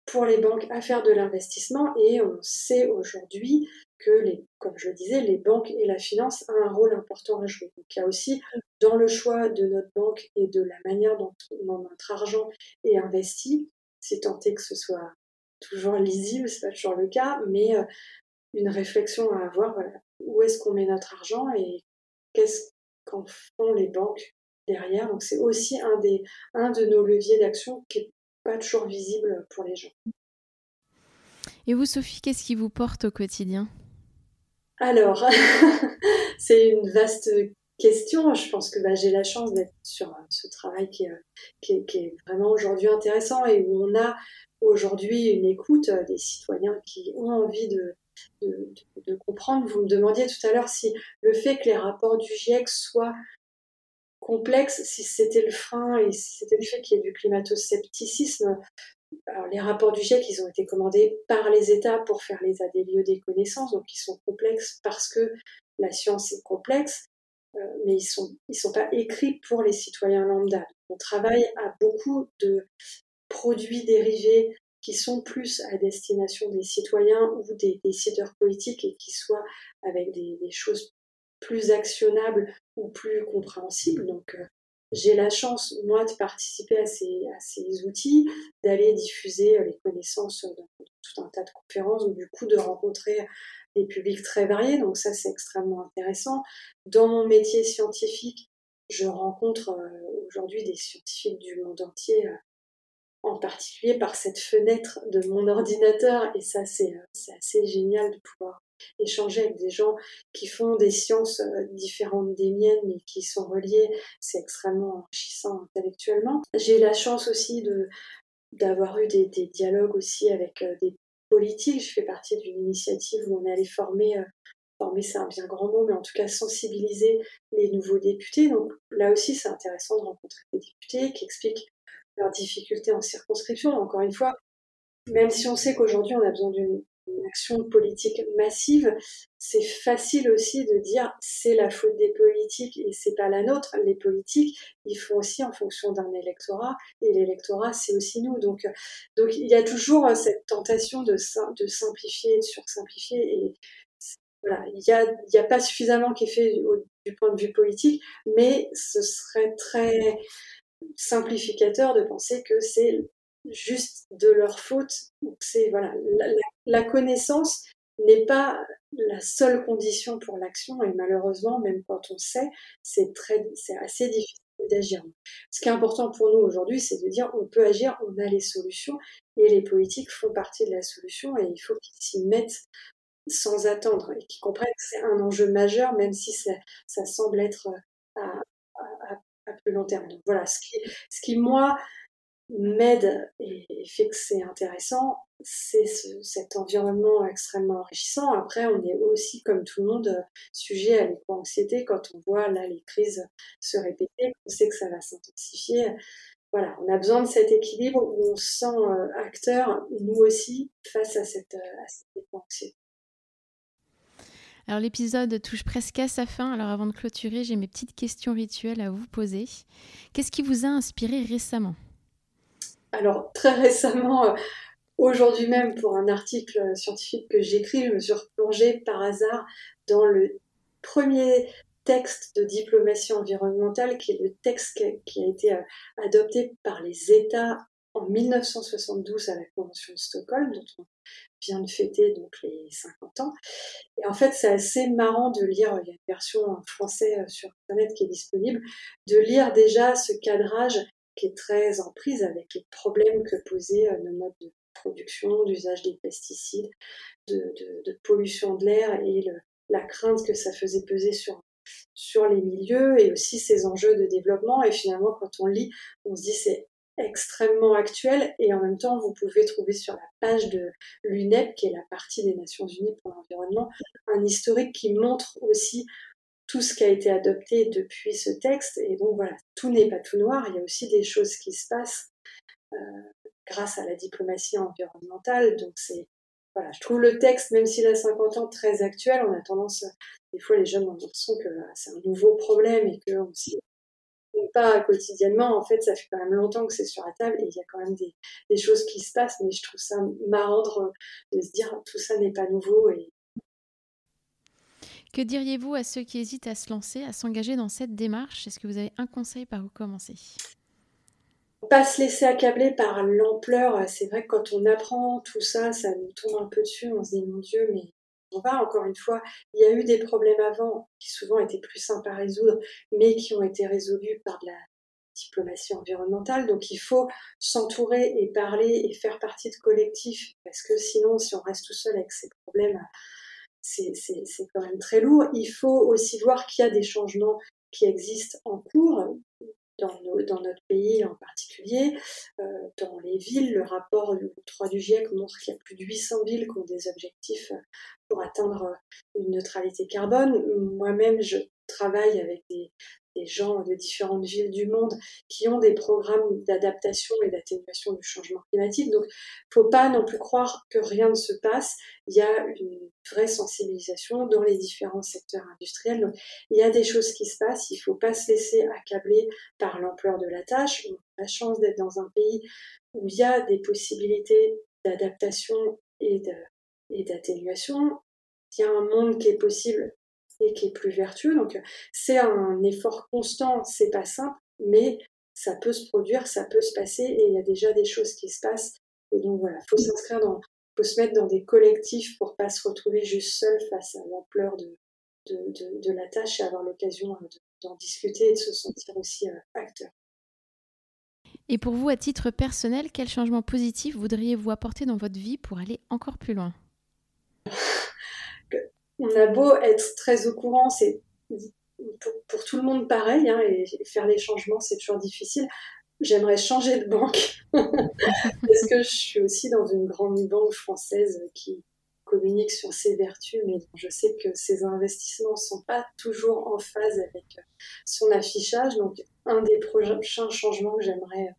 pour les banques à faire de l'investissement et on sait aujourd'hui que, les, comme je le disais, les banques et la finance ont un rôle important à jouer. Donc il y a aussi dans le choix de notre banque et de la manière dont notre argent est investi, c'est tenté que ce soit toujours lisible, c'est pas toujours le cas, mais euh, une réflexion à avoir. Voilà où est-ce qu'on met notre argent et qu'est-ce qu'en font les banques derrière? Donc c'est aussi un, des, un de nos leviers d'action qui n'est pas toujours visible pour les gens. Et vous, Sophie, qu'est-ce qui vous porte au quotidien? Alors, c'est une vaste question. Je pense que bah, j'ai la chance d'être sur ce travail qui est, qui est vraiment aujourd'hui intéressant et où on a aujourd'hui une écoute des citoyens qui ont envie de, de, comprendre. Vous me demandiez tout à l'heure si le fait que les rapports du GIEC soient complexes, si c'était le frein et si c'était le fait qu'il y ait du climato-scepticisme. Alors, les rapports du GIEC, ils ont été commandés par les États pour faire les des lieux des connaissances, donc ils sont complexes parce que la science est complexe, euh, mais ils sont, ils sont pas écrits pour les citoyens lambda. On travaille à beaucoup de produits dérivés qui sont plus à destination des citoyens ou des décideurs politiques et qui soient avec des, choses plus actionnables ou plus compréhensibles. Donc, euh, j'ai la chance, moi, de participer à ces, à ces outils, d'aller diffuser les connaissances dans tout un tas de conférences, du coup de rencontrer des publics très variés. Donc ça, c'est extrêmement intéressant. Dans mon métier scientifique, je rencontre euh, aujourd'hui des scientifiques du monde entier, euh, en particulier par cette fenêtre de mon ordinateur. Et ça, c'est euh, assez génial de pouvoir échanger avec des gens qui font des sciences différentes des miennes mais qui sont reliées. C'est extrêmement enrichissant intellectuellement. J'ai la chance aussi d'avoir eu des, des, dialogues aussi avec des Je fais partie d'une initiative où on est allé former former c'est un bien grand mot, mais en tout cas sensibiliser les nouveaux députés. Donc là aussi, c'est intéressant de rencontrer des députés qui expliquent leurs difficultés en circonscription. Encore une fois, même si on sait qu'aujourd'hui on a besoin d'une action politique massive, c'est facile aussi de dire c'est la faute des politiques et c'est pas la nôtre. Les politiques, ils font aussi en fonction d'un électorat et l'électorat, c'est aussi nous. Donc, donc il y a toujours cette tentation de, simplifier, de sursimplifier et voilà, il n'y a, a pas suffisamment qui est fait du, point de vue politique, mais ce serait très simplificateur de penser que c'est juste de leur faute. C'est voilà, la, connaissance n'est pas la seule condition pour l'action et malheureusement, même quand on sait, c'est très, c'est assez difficile d'agir. Ce qui est important pour nous aujourd'hui, c'est de dire on peut agir, on a les solutions et les politiques font partie de la solution et il faut qu'ils s'y mettent sans attendre et qui comprennent que c'est un enjeu majeur, même si ça, ça semble être euh, à, à, plus long terme. Donc voilà, ce qui, ce qui moi, m'aide et, fait que c'est intéressant, c'est cet environnement extrêmement enrichissant. Après, on est aussi, comme tout le monde, sujet à l'éco-anxiété quand on voit là les crises se répéter, on sait que ça va s'intensifier. Voilà, on a besoin de cet équilibre où on se sent euh, acteur, nous aussi, face à cette, à cette éco-anxiété. Alors l'épisode touche presque à sa fin, alors avant de clôturer, j'ai mes petites questions rituelles à vous poser. Qu'est-ce qui vous a inspiré récemment? Alors très récemment, euh, aujourd'hui même pour un article scientifique que j'écris, je me suis replongée par hasard dans le premier texte de diplomatie environnementale, qui est le texte qui a été euh, adopté par les États en 1972 à la Convention de Stockholm, dont on vient de fêter donc les 50 ans. Et en fait, c'est assez marrant de lire, il y a une version en français euh, sur Internet qui est disponible, de lire déjà ce cadrage qui est très en prise avec les problèmes que posait euh, nos modes de production, d'usage des pesticides, de, pollution de l'air et la crainte que ça faisait peser sur sur les milieux et aussi ces enjeux de développement. Et finalement, quand on lit, on se dit c'est extrêmement actuel et en même temps vous pouvez trouver sur la page de l'UNEP qui est la partie des Nations Unies pour l'environnement un historique qui montre aussi tout ce qui a été adopté depuis ce texte. Et donc voilà tout n'est pas tout noir. Il y a aussi des choses qui se passent euh, grâce à la diplomatie environnementale. Donc c'est voilà je trouve le texte même s'il a 50 ans très actuel. On a tendance des fois les jeunes ont l'impression que c'est un nouveau problème et que on pas quotidiennement, en fait, ça fait quand même longtemps que c'est sur la table et il y a quand même des, choses qui se passent, mais je trouve ça marrant de, se dire tout ça n'est pas nouveau. Et... Que diriez-vous à ceux qui hésitent à se lancer, à s'engager dans cette démarche? Est-ce que vous avez un conseil par où commencer? Pas se laisser accabler par l'ampleur. C'est vrai que quand on apprend tout ça, ça nous tombe un peu dessus. On se dit, mon Dieu, mais on va encore une fois, il y a eu des problèmes avant qui souvent étaient plus simples à résoudre, mais qui ont été résolus par de la diplomatie environnementale. Donc il faut s'entourer et parler et faire partie de collectifs, parce que sinon, si on reste tout seul avec ces problèmes, c'est quand même très lourd. Il faut aussi voir qu'il y a des changements qui existent en cours dans, notre pays en particulier. Euh, dans les villes, le rapport 3 du GIEC montre qu'il y a plus de 800 villes qui ont des objectifs pour atteindre une neutralité carbone. Moi-même, je travaille avec des, gens de différentes villes du monde qui ont des programmes d'adaptation et d'atténuation du changement climatique. Donc, faut pas non plus croire que rien ne se passe. Il y a une vraie sensibilisation dans les différents secteurs industriels. Donc, il y a des choses qui se passent. Il faut pas se laisser accabler par l'ampleur de la tâche. On a la chance d'être dans un pays où il y a des possibilités d'adaptation et d'atténuation. Il y a un monde qui est possible et qui est plus vertueux. Donc c'est un effort constant, c'est pas simple, mais ça peut se produire, ça peut se passer et il y a déjà des choses qui se passent. Et donc voilà, faut s'inscrire dans, faut se mettre dans des collectifs pour pas se retrouver juste seul face à l'ampleur de, de, de, la tâche et avoir l'occasion euh, d'en discuter et de se sentir aussi euh, acteur. Et pour vous, à titre personnel, quel changement positif voudriez-vous apporter dans votre vie pour aller encore plus loin? On a beau être très au courant, c'est pour, tout le monde pareil, hein, et faire les changements, c'est toujours difficile. J'aimerais changer de banque parce que je suis aussi dans une grande banque française qui, communique sur ses vertus, mais je sais que ses investissements ne sont pas toujours en phase avec son affichage. Donc, un des prochains changements que j'aimerais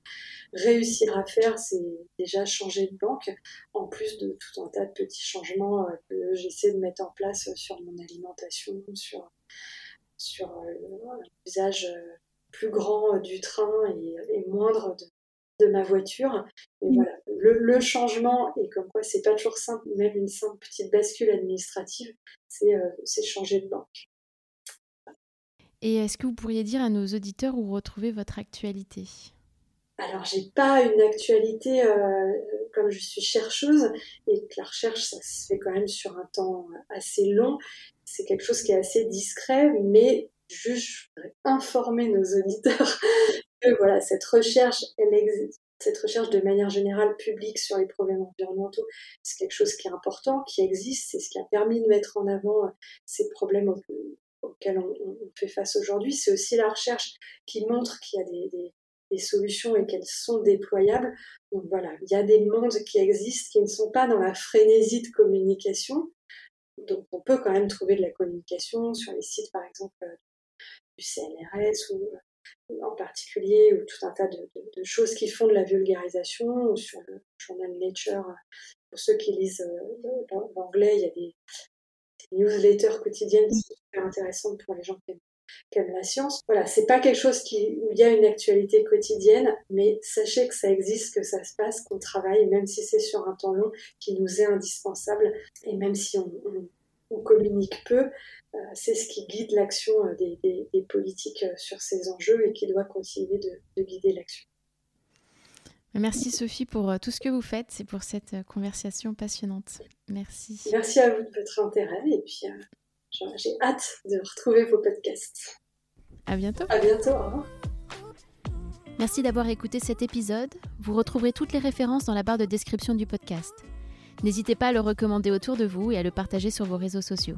réussir à faire, c'est déjà changer de banque, en plus de tout un tas de petits changements euh, que j'essaie de mettre en place sur mon alimentation, sur, sur euh, l'usage euh, plus grand du train et, et moindre de, de ma voiture. Et mm. voilà, le, changement, et comme quoi c'est pas toujours simple, même une simple petite bascule administrative, c'est euh, changer de banque. Et est-ce que vous pourriez dire à nos auditeurs où retrouver votre actualité? Alors, j'ai pas une actualité euh, comme je suis chercheuse et que la recherche, ça se fait quand même sur un temps assez long. C'est quelque chose qui est assez discret, mais juste, je voudrais informer nos auditeurs voilà, cette recherche, elle existe. Cette recherche de manière générale publique sur les problèmes environnementaux, c'est quelque chose qui est important, qui existe, c'est ce qui a permis de mettre en avant euh, ces problèmes auxquels on, fait face aujourd'hui. C'est aussi la recherche qui montre qu'il y a des, des solutions et qu'elles sont déployables. Donc voilà, il y a des mondes qui existent, qui ne sont pas dans la frénésie de communication. Donc on peut quand même trouver de la communication sur les sites, par exemple, euh, du CNRS ou euh, en particulier, ou tout un tas de, choses qui font de la vulgarisation, ou sur le journal Nature, pour ceux qui lisent euh, l'anglais, il y a des, newsletters quotidiennes qui sont super intéressantes pour les gens qui aiment, la science. Voilà, c'est pas quelque chose qui, où il y a une actualité quotidienne, mais sachez que ça existe, que ça se passe, qu'on travaille, même si c'est sur un temps long, qui nous est indispensable, et même si on, communique peu, c'est ce qui guide l'action euh, des, politiques euh, sur ces enjeux et qui doit continuer de, guider l'action. Merci Sophie pour tout ce que vous faites et pour cette conversation passionnante. Merci. Merci à vous de votre intérêt et puis j'ai hâte de retrouver vos podcasts. À bientôt. À bientôt. Au revoir. Merci d'avoir écouté cet épisode. Vous retrouverez toutes les références dans la barre de description du podcast. N'hésitez pas à le recommander autour de vous et à le partager sur vos réseaux sociaux.